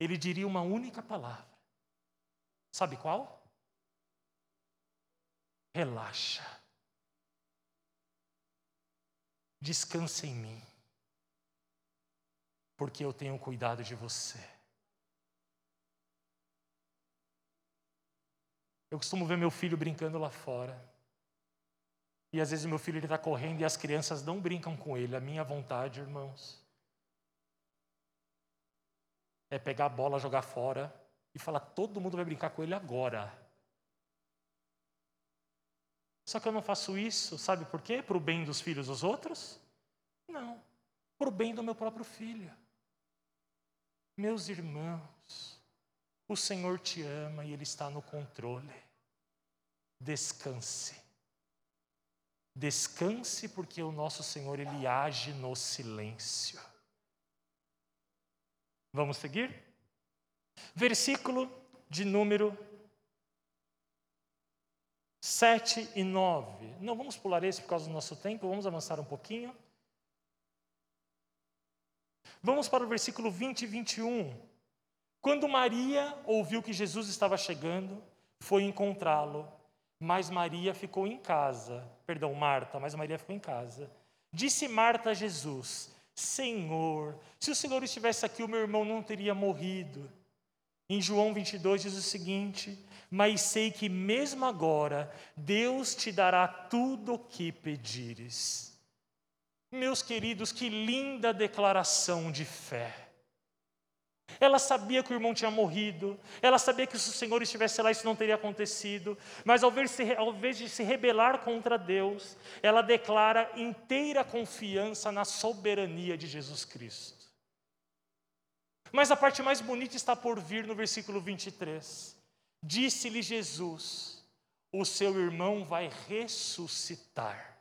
ele diria uma única palavra. Sabe qual? Relaxa. Descanse em mim. Porque eu tenho cuidado de você. Eu costumo ver meu filho brincando lá fora. E às vezes meu filho está correndo e as crianças não brincam com ele. A minha vontade, irmãos, é pegar a bola, jogar fora e falar: todo mundo vai brincar com ele agora. Só que eu não faço isso, sabe por quê? Para o bem dos filhos dos outros? Não, para o bem do meu próprio filho. Meus irmãos, o Senhor te ama e Ele está no controle. Descanse. Descanse, porque o nosso Senhor, Ele age no silêncio. Vamos seguir? Versículo de número 7 e 9. Não vamos pular esse por causa do nosso tempo, vamos avançar um pouquinho. Vamos para o versículo 20 e 21. Quando Maria ouviu que Jesus estava chegando, foi encontrá-lo mas Maria ficou em casa. Perdão, Marta, mas Maria ficou em casa. Disse Marta a Jesus: Senhor, se o Senhor estivesse aqui, o meu irmão não teria morrido. Em João 22 diz o seguinte: Mas sei que mesmo agora Deus te dará tudo o que pedires. Meus queridos, que linda declaração de fé. Ela sabia que o irmão tinha morrido, ela sabia que se o Senhor estivesse lá isso não teria acontecido, mas ao, ao invés de se rebelar contra Deus, ela declara inteira confiança na soberania de Jesus Cristo. Mas a parte mais bonita está por vir no versículo 23. Disse-lhe Jesus: O seu irmão vai ressuscitar.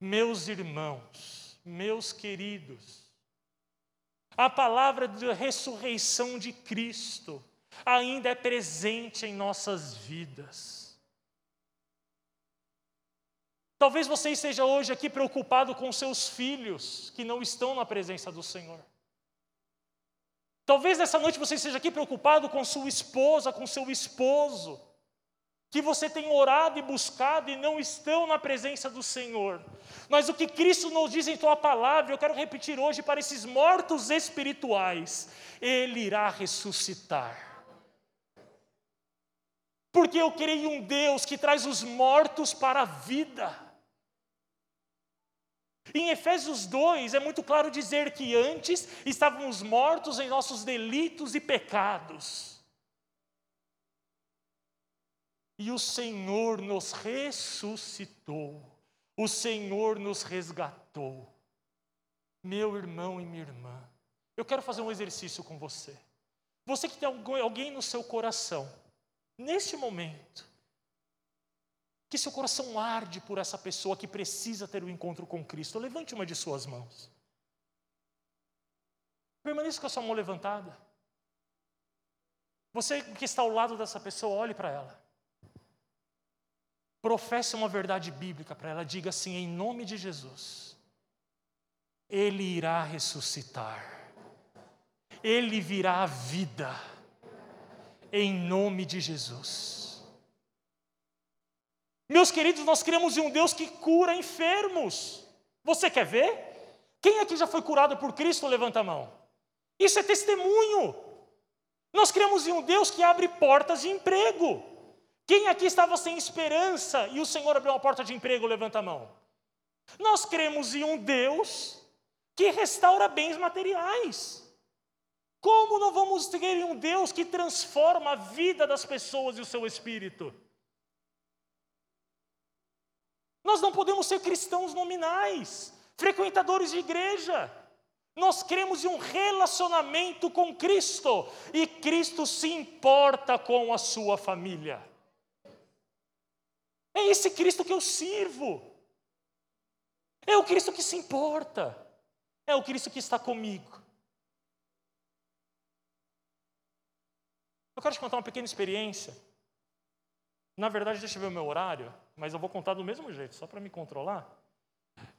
Meus irmãos, meus queridos, a palavra de ressurreição de Cristo ainda é presente em nossas vidas. Talvez você esteja hoje aqui preocupado com seus filhos que não estão na presença do Senhor. Talvez nessa noite você esteja aqui preocupado com sua esposa, com seu esposo que você tem orado e buscado e não estão na presença do Senhor. Mas o que Cristo nos diz em Tua palavra, eu quero repetir hoje para esses mortos espirituais: Ele irá ressuscitar. Porque eu creio em um Deus que traz os mortos para a vida. Em Efésios 2 é muito claro dizer que antes estávamos mortos em nossos delitos e pecados. E o Senhor nos ressuscitou, o Senhor nos resgatou. Meu irmão e minha irmã, eu quero fazer um exercício com você. Você que tem alguém no seu coração, neste momento, que seu coração arde por essa pessoa que precisa ter o um encontro com Cristo, levante uma de suas mãos. Permaneça com a sua mão levantada. Você que está ao lado dessa pessoa, olhe para ela. Professe uma verdade bíblica para ela, diga assim: em nome de Jesus, Ele irá ressuscitar, Ele virá à vida, em nome de Jesus. Meus queridos, nós cremos em um Deus que cura enfermos. Você quer ver? Quem aqui já foi curado por Cristo? Levanta a mão. Isso é testemunho. Nós cremos em um Deus que abre portas de emprego. Quem aqui estava sem esperança e o Senhor abriu uma porta de emprego, levanta a mão. Nós cremos em um Deus que restaura bens materiais. Como não vamos ter em um Deus que transforma a vida das pessoas e o seu espírito? Nós não podemos ser cristãos nominais, frequentadores de igreja. Nós cremos em um relacionamento com Cristo e Cristo se importa com a sua família. É esse Cristo que eu sirvo. É o Cristo que se importa. É o Cristo que está comigo. Eu quero te contar uma pequena experiência. Na verdade, deixa eu ver o meu horário, mas eu vou contar do mesmo jeito, só para me controlar.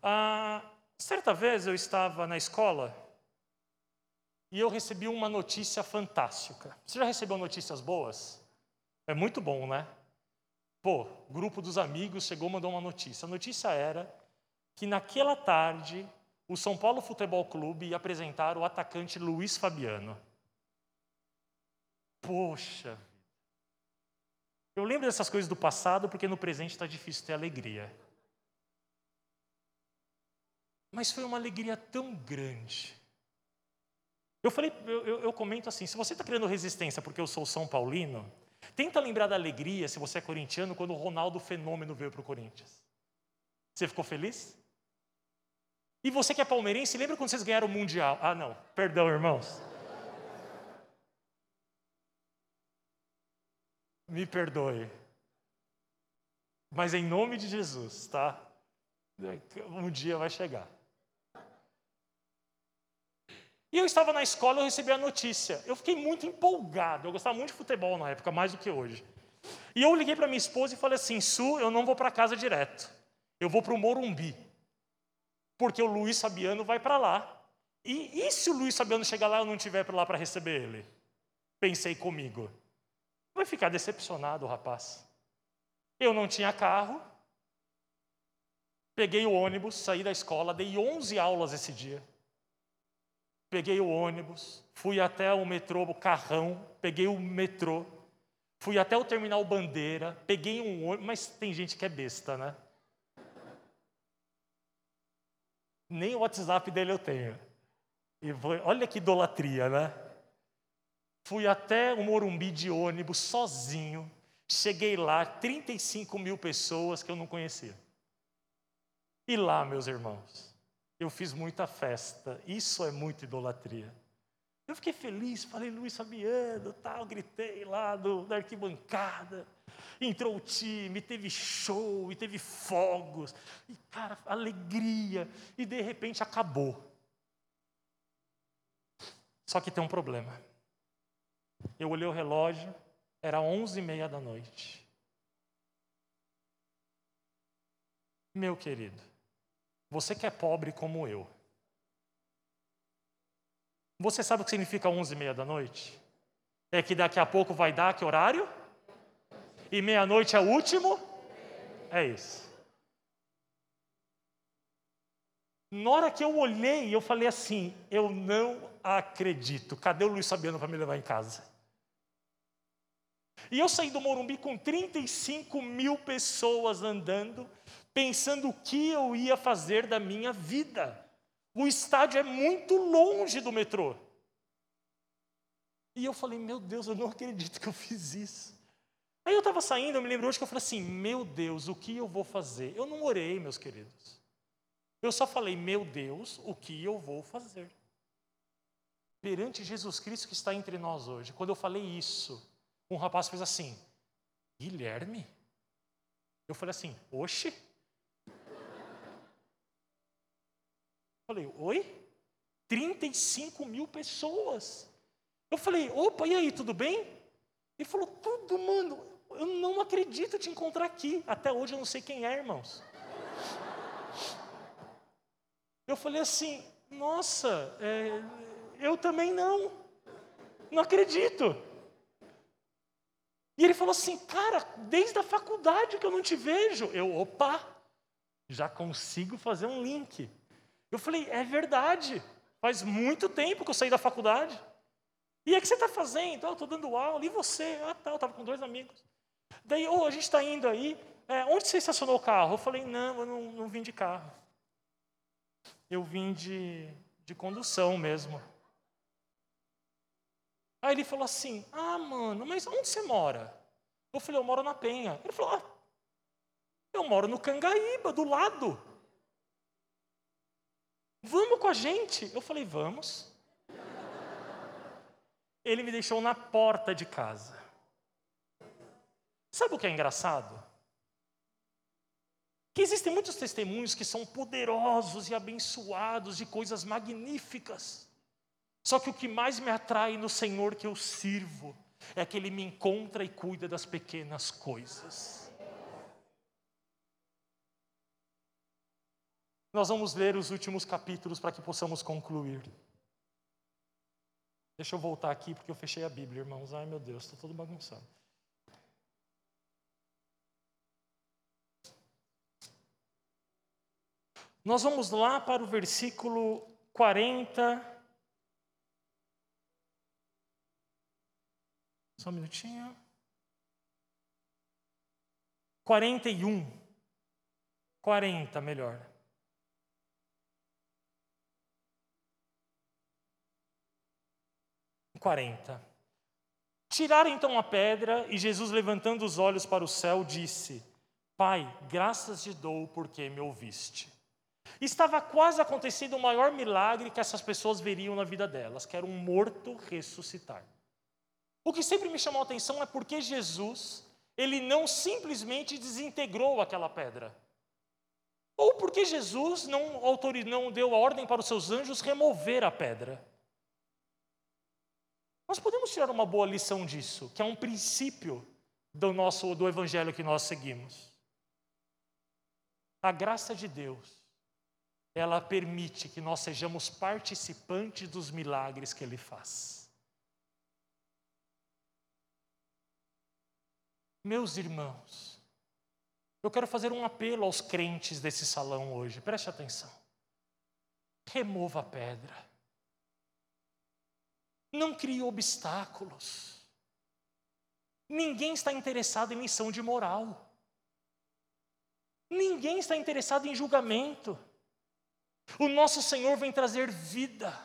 Ah, Certa vez eu estava na escola e eu recebi uma notícia fantástica. Você já recebeu notícias boas? É muito bom, né? Pô, grupo dos amigos chegou e mandou uma notícia. A notícia era que naquela tarde o São Paulo Futebol Clube ia apresentar o atacante Luiz Fabiano. Poxa Eu lembro dessas coisas do passado porque no presente está difícil ter alegria. Mas foi uma alegria tão grande. Eu falei, eu, eu, comento assim: se você está criando resistência porque eu sou São Paulino, tenta lembrar da alegria, se você é corintiano, quando o Ronaldo Fenômeno veio para o Corinthians. Você ficou feliz? E você que é palmeirense, lembra quando vocês ganharam o Mundial? Ah, não, perdão, irmãos. Me perdoe. Mas em nome de Jesus, tá? Um dia vai chegar. E eu estava na escola, eu recebi a notícia. Eu fiquei muito empolgado. Eu gostava muito de futebol na época, mais do que hoje. E eu liguei para minha esposa e falei assim: Su, eu não vou para casa direto. Eu vou para o Morumbi. Porque o Luiz Fabiano vai para lá. E, e se o Luiz Fabiano chegar lá e eu não estiver para lá para receber ele? Pensei comigo. Vai ficar decepcionado o rapaz. Eu não tinha carro. Peguei o ônibus, saí da escola, dei 11 aulas esse dia peguei o ônibus, fui até o metrô, o carrão, peguei o metrô, fui até o terminal Bandeira, peguei um ônibus, mas tem gente que é besta, né? Nem o WhatsApp dele eu tenho. E foi, olha que idolatria, né? Fui até o Morumbi de ônibus sozinho. Cheguei lá, 35 mil pessoas que eu não conhecia. E lá, meus irmãos, eu fiz muita festa. Isso é muita idolatria. Eu fiquei feliz, falei Luiz Fabiano, tal, gritei lá do, da arquibancada. Entrou o time, teve show, e teve fogos, e cara, alegria, e de repente acabou. Só que tem um problema. Eu olhei o relógio, era onze e meia da noite. Meu querido, você que é pobre como eu. Você sabe o que significa 11 e meia da noite? É que daqui a pouco vai dar que horário? E meia-noite é o último? É isso. Na hora que eu olhei, eu falei assim: eu não acredito. Cadê o Luiz Fabiano para me levar em casa? E eu saí do Morumbi com 35 mil pessoas andando, pensando o que eu ia fazer da minha vida. O estádio é muito longe do metrô. E eu falei, meu Deus, eu não acredito que eu fiz isso. Aí eu estava saindo, eu me lembro hoje que eu falei assim: Meu Deus, o que eu vou fazer? Eu não orei, meus queridos. Eu só falei: Meu Deus, o que eu vou fazer? Perante Jesus Cristo que está entre nós hoje, quando eu falei isso, um rapaz fez assim: Guilherme? Eu falei assim: Oxe? Falei: Oi? 35 mil pessoas. Eu falei: Opa, e aí, tudo bem? Ele falou: Tudo, mano. Eu não acredito te encontrar aqui. Até hoje eu não sei quem é, irmãos. Eu falei assim: Nossa, é, eu também não. Não acredito. E ele falou assim, cara, desde a faculdade que eu não te vejo. Eu, opa, já consigo fazer um link. Eu falei, é verdade. Faz muito tempo que eu saí da faculdade. E é que você está fazendo? Ah, eu estou dando aula. E você? Ah, tá, eu estava com dois amigos. Daí, oh, a gente está indo aí. É, onde você estacionou o carro? Eu falei, não, eu não, não vim de carro. Eu vim de, de condução mesmo. Aí ele falou assim: Ah, mano, mas onde você mora? Eu falei: Eu moro na Penha. Ele falou: ah, Eu moro no Cangaíba, do lado. Vamos com a gente? Eu falei: Vamos. Ele me deixou na porta de casa. Sabe o que é engraçado? Que existem muitos testemunhos que são poderosos e abençoados de coisas magníficas. Só que o que mais me atrai no Senhor que eu sirvo é que Ele me encontra e cuida das pequenas coisas. Nós vamos ler os últimos capítulos para que possamos concluir. Deixa eu voltar aqui porque eu fechei a Bíblia, irmãos. Ai meu Deus, estou todo bagunçado. Nós vamos lá para o versículo 40 Só um minutinho. 41. 40, melhor. Quarenta. Tiraram então a pedra e Jesus, levantando os olhos para o céu, disse: Pai, graças te dou porque me ouviste. Estava quase acontecendo o maior milagre que essas pessoas veriam na vida delas, que era um morto ressuscitar. O que sempre me chamou a atenção é porque Jesus, ele não simplesmente desintegrou aquela pedra. Ou porque Jesus não, não deu a ordem para os seus anjos remover a pedra. Nós podemos tirar uma boa lição disso, que é um princípio do nosso do evangelho que nós seguimos. A graça de Deus, ela permite que nós sejamos participantes dos milagres que ele faz. Meus irmãos, eu quero fazer um apelo aos crentes desse salão hoje, preste atenção. Remova a pedra. Não crie obstáculos. Ninguém está interessado em lição de moral. Ninguém está interessado em julgamento. O nosso Senhor vem trazer vida,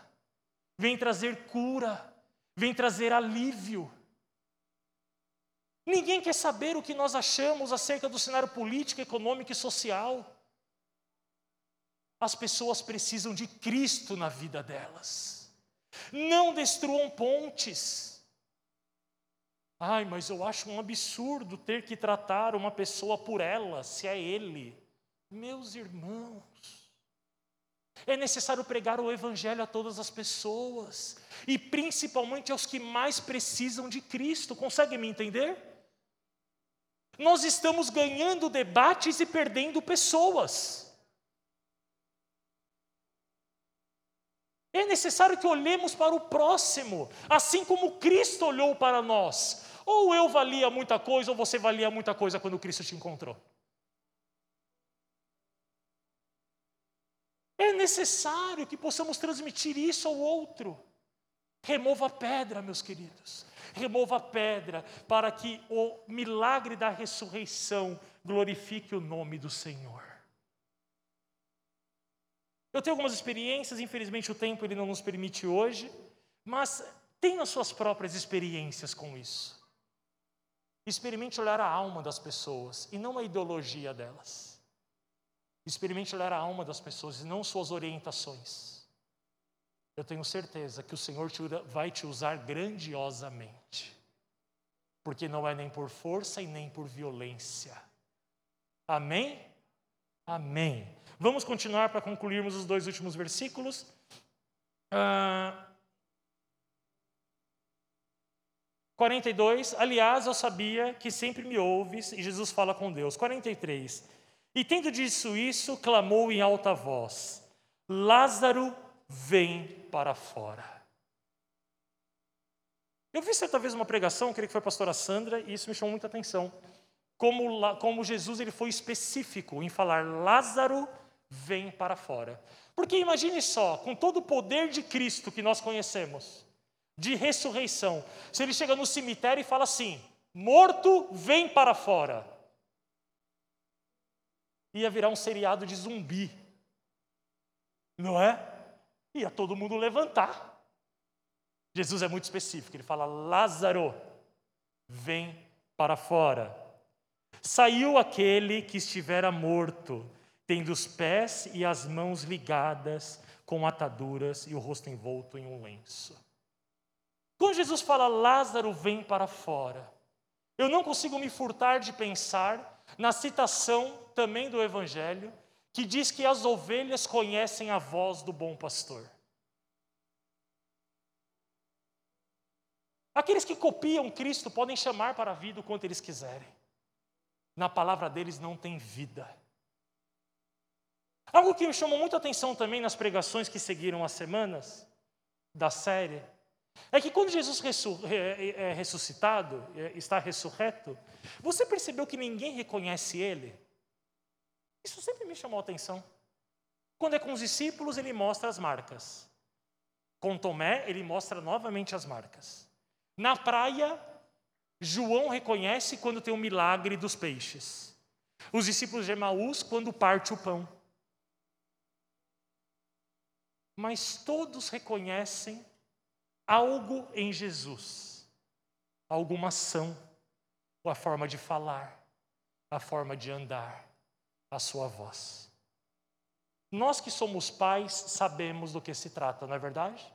vem trazer cura, vem trazer alívio. Ninguém quer saber o que nós achamos acerca do cenário político, econômico e social. As pessoas precisam de Cristo na vida delas. Não destruam pontes. Ai, mas eu acho um absurdo ter que tratar uma pessoa por ela, se é ele. Meus irmãos, é necessário pregar o Evangelho a todas as pessoas, e principalmente aos que mais precisam de Cristo. Consegue me entender? Nós estamos ganhando debates e perdendo pessoas. É necessário que olhemos para o próximo, assim como Cristo olhou para nós. Ou eu valia muita coisa, ou você valia muita coisa quando Cristo te encontrou. É necessário que possamos transmitir isso ao outro. Remova a pedra, meus queridos remova a pedra, para que o milagre da ressurreição glorifique o nome do Senhor. Eu tenho algumas experiências, infelizmente o tempo ele não nos permite hoje, mas tenha suas próprias experiências com isso. Experimente olhar a alma das pessoas e não a ideologia delas. Experimente olhar a alma das pessoas e não suas orientações. Eu tenho certeza que o Senhor vai te usar grandiosamente, porque não é nem por força e nem por violência. Amém? Amém. Vamos continuar para concluirmos os dois últimos versículos. Ah, 42, aliás, eu sabia que sempre me ouves, e Jesus fala com Deus. 43, e tendo dito isso, clamou em alta voz: Lázaro, vem para fora. Eu vi certa vez uma pregação, creio que foi a pastora Sandra, e isso me chamou muita atenção. Como, como Jesus ele foi específico em falar: Lázaro, vem para fora. Porque imagine só, com todo o poder de Cristo que nós conhecemos, de ressurreição. Se ele chega no cemitério e fala assim: morto, vem para fora. Ia virar um seriado de zumbi. Não é? Ia todo mundo levantar. Jesus é muito específico, ele fala: Lázaro, vem para fora. Saiu aquele que estivera morto, tendo os pés e as mãos ligadas com ataduras e o rosto envolto em um lenço. Quando Jesus fala Lázaro vem para fora, eu não consigo me furtar de pensar na citação também do Evangelho, que diz que as ovelhas conhecem a voz do bom pastor. Aqueles que copiam Cristo podem chamar para a vida o quanto eles quiserem. Na palavra deles não tem vida. Algo que me chamou muita atenção também nas pregações que seguiram as semanas da série é que quando Jesus é ressuscitado, é, está ressurreto, você percebeu que ninguém reconhece ele? Isso sempre me chamou a atenção. Quando é com os discípulos, ele mostra as marcas. Com Tomé, ele mostra novamente as marcas. Na praia, João reconhece quando tem o milagre dos peixes. Os discípulos de Emaús, quando parte o pão. Mas todos reconhecem algo em Jesus, alguma ação, a forma de falar, a forma de andar, a sua voz. Nós que somos pais sabemos do que se trata, não é verdade?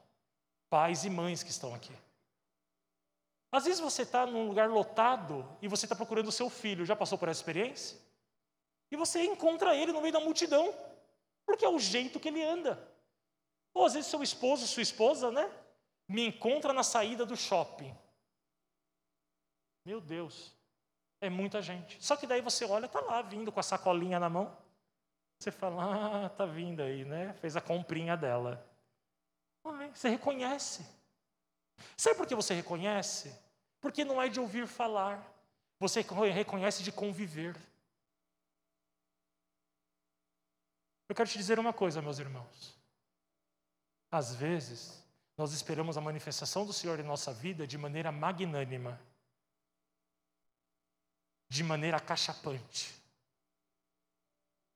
Pais e mães que estão aqui. Às vezes você está num lugar lotado e você está procurando o seu filho, já passou por essa experiência? E você encontra ele no meio da multidão, porque é o jeito que ele anda. Ou às vezes seu esposo, sua esposa, né? me encontra na saída do shopping. Meu Deus, é muita gente. Só que daí você olha, está lá vindo com a sacolinha na mão. Você fala, ah, tá vindo aí, né? Fez a comprinha dela. Você reconhece. Sabe por que você reconhece? Porque não é de ouvir falar. Você reconhece de conviver. Eu quero te dizer uma coisa, meus irmãos. Às vezes, nós esperamos a manifestação do Senhor em nossa vida de maneira magnânima, de maneira cachapante.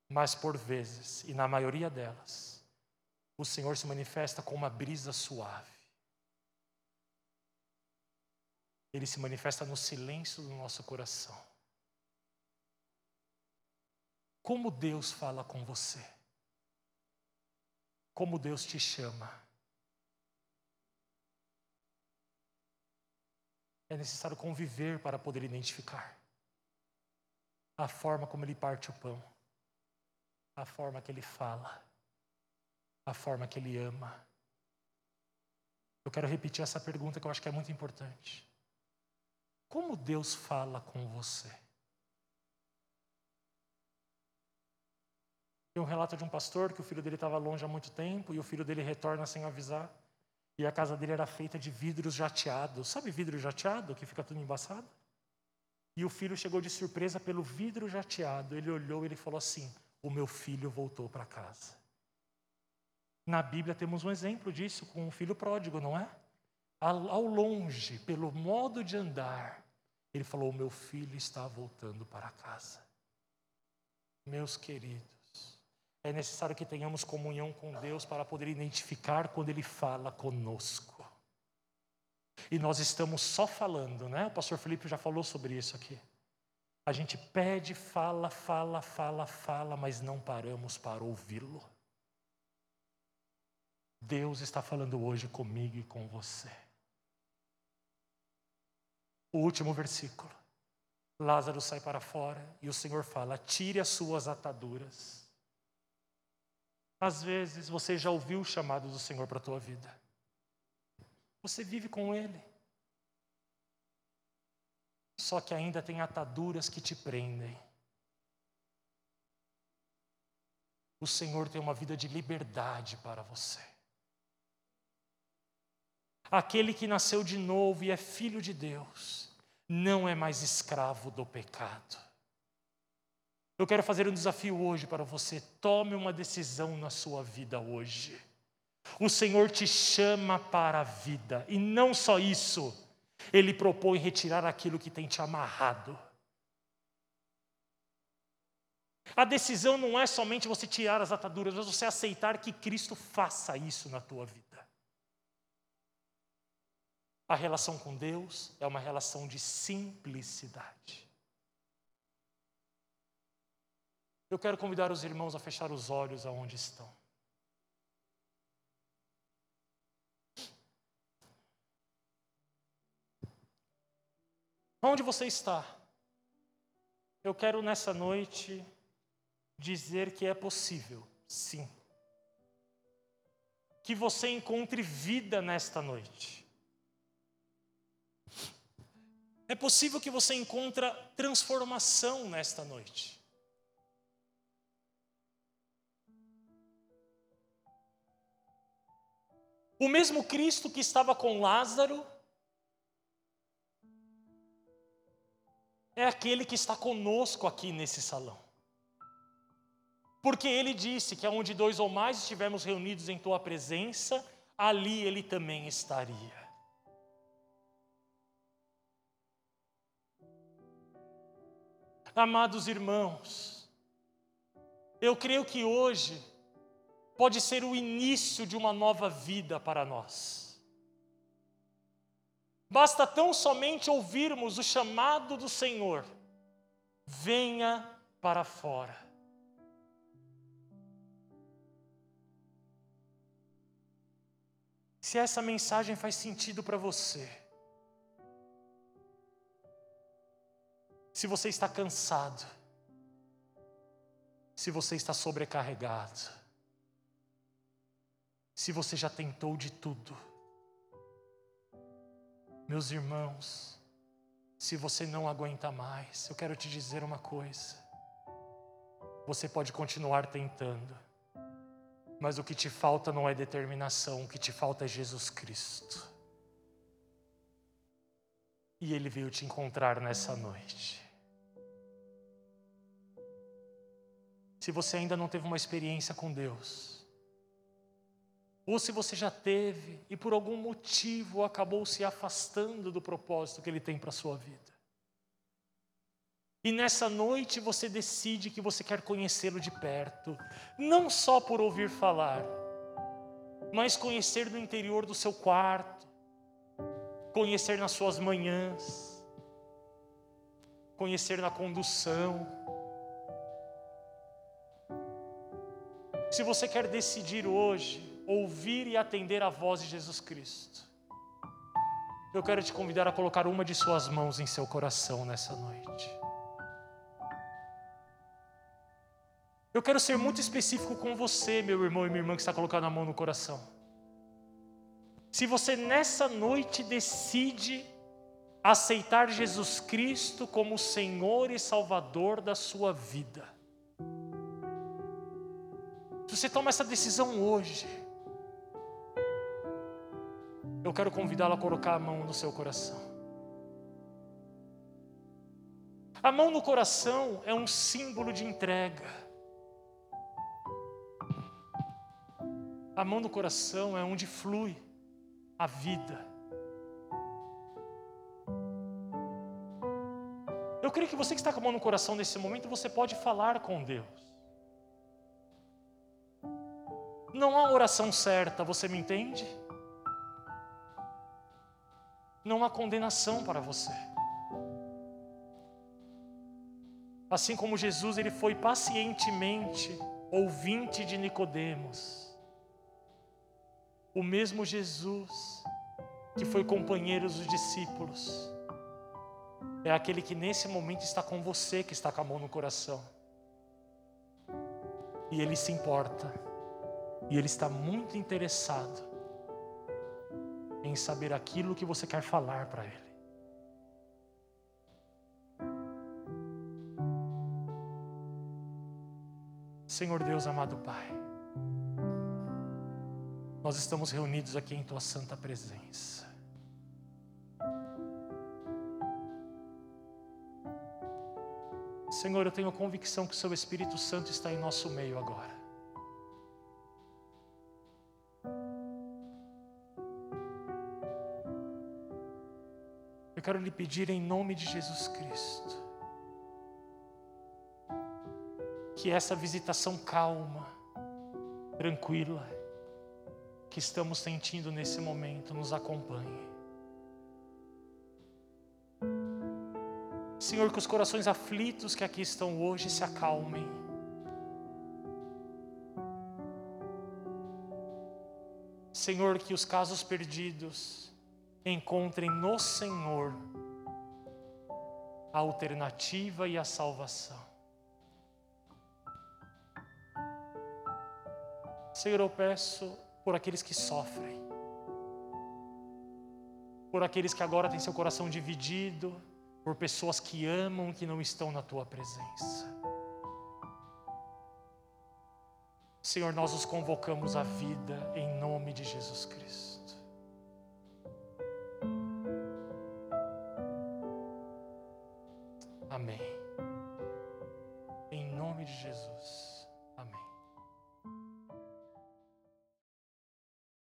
Mas por vezes, e na maioria delas, o Senhor se manifesta com uma brisa suave. Ele se manifesta no silêncio do nosso coração. Como Deus fala com você? Como Deus te chama? É necessário conviver para poder identificar a forma como ele parte o pão, a forma que ele fala, a forma que ele ama. Eu quero repetir essa pergunta que eu acho que é muito importante. Como Deus fala com você? Tem um relato de um pastor que o filho dele estava longe há muito tempo e o filho dele retorna sem avisar. E a casa dele era feita de vidros jateados. Sabe vidro jateado que fica tudo embaçado? E o filho chegou de surpresa pelo vidro jateado. Ele olhou e ele falou assim: O meu filho voltou para casa. Na Bíblia temos um exemplo disso com o filho pródigo, não é? Ao longe, pelo modo de andar, ele falou: O meu filho está voltando para casa. Meus queridos, é necessário que tenhamos comunhão com Deus para poder identificar quando Ele fala conosco. E nós estamos só falando, né? O pastor Felipe já falou sobre isso aqui. A gente pede, fala, fala, fala, fala, mas não paramos para ouvi-lo. Deus está falando hoje comigo e com você. O último versículo. Lázaro sai para fora e o Senhor fala: tire as suas ataduras. Às vezes você já ouviu o chamado do Senhor para a tua vida. Você vive com Ele. Só que ainda tem ataduras que te prendem. O Senhor tem uma vida de liberdade para você. Aquele que nasceu de novo e é filho de Deus, não é mais escravo do pecado. Eu quero fazer um desafio hoje para você. Tome uma decisão na sua vida hoje. O Senhor te chama para a vida, e não só isso, Ele propõe retirar aquilo que tem te amarrado. A decisão não é somente você tirar as ataduras, mas você aceitar que Cristo faça isso na tua vida. A relação com Deus é uma relação de simplicidade. Eu quero convidar os irmãos a fechar os olhos aonde estão. Onde você está? Eu quero nessa noite dizer que é possível, sim. Que você encontre vida nesta noite. É possível que você encontre transformação nesta noite. O mesmo Cristo que estava com Lázaro é aquele que está conosco aqui nesse salão. Porque ele disse que aonde dois ou mais estivermos reunidos em tua presença, ali ele também estaria. Amados irmãos, eu creio que hoje pode ser o início de uma nova vida para nós. Basta tão somente ouvirmos o chamado do Senhor: venha para fora. Se essa mensagem faz sentido para você, se você está cansado, se você está sobrecarregado, se você já tentou de tudo. Meus irmãos, se você não aguenta mais, eu quero te dizer uma coisa. Você pode continuar tentando, mas o que te falta não é determinação, o que te falta é Jesus Cristo. E Ele veio te encontrar nessa noite. se você ainda não teve uma experiência com Deus, ou se você já teve e por algum motivo acabou se afastando do propósito que Ele tem para a sua vida. E nessa noite você decide que você quer conhecê-lo de perto, não só por ouvir falar, mas conhecer no interior do seu quarto, conhecer nas suas manhãs, conhecer na condução, Se você quer decidir hoje ouvir e atender a voz de Jesus Cristo, eu quero te convidar a colocar uma de suas mãos em seu coração nessa noite. Eu quero ser muito específico com você, meu irmão e minha irmã que está colocando a mão no coração. Se você nessa noite decide aceitar Jesus Cristo como Senhor e Salvador da sua vida, se você toma essa decisão hoje, eu quero convidá-lo a colocar a mão no seu coração. A mão no coração é um símbolo de entrega. A mão no coração é onde flui a vida. Eu creio que você que está com a mão no coração nesse momento, você pode falar com Deus. Não há oração certa, você me entende? Não há condenação para você. Assim como Jesus ele foi pacientemente ouvinte de Nicodemos, o mesmo Jesus que foi companheiro dos discípulos, é aquele que nesse momento está com você, que está com a mão no coração. E ele se importa, e ele está muito interessado em saber aquilo que você quer falar para ele. Senhor Deus, amado Pai, nós estamos reunidos aqui em Tua santa presença. Senhor, eu tenho convicção que o Seu Espírito Santo está em nosso meio agora. Quero lhe pedir em nome de Jesus Cristo que essa visitação calma, tranquila, que estamos sentindo nesse momento nos acompanhe. Senhor, que os corações aflitos que aqui estão hoje se acalmem. Senhor, que os casos perdidos encontrem no Senhor a alternativa e a salvação. Senhor, eu peço por aqueles que sofrem, por aqueles que agora têm seu coração dividido, por pessoas que amam que não estão na tua presença. Senhor, nós os convocamos à vida em nome de Jesus Cristo.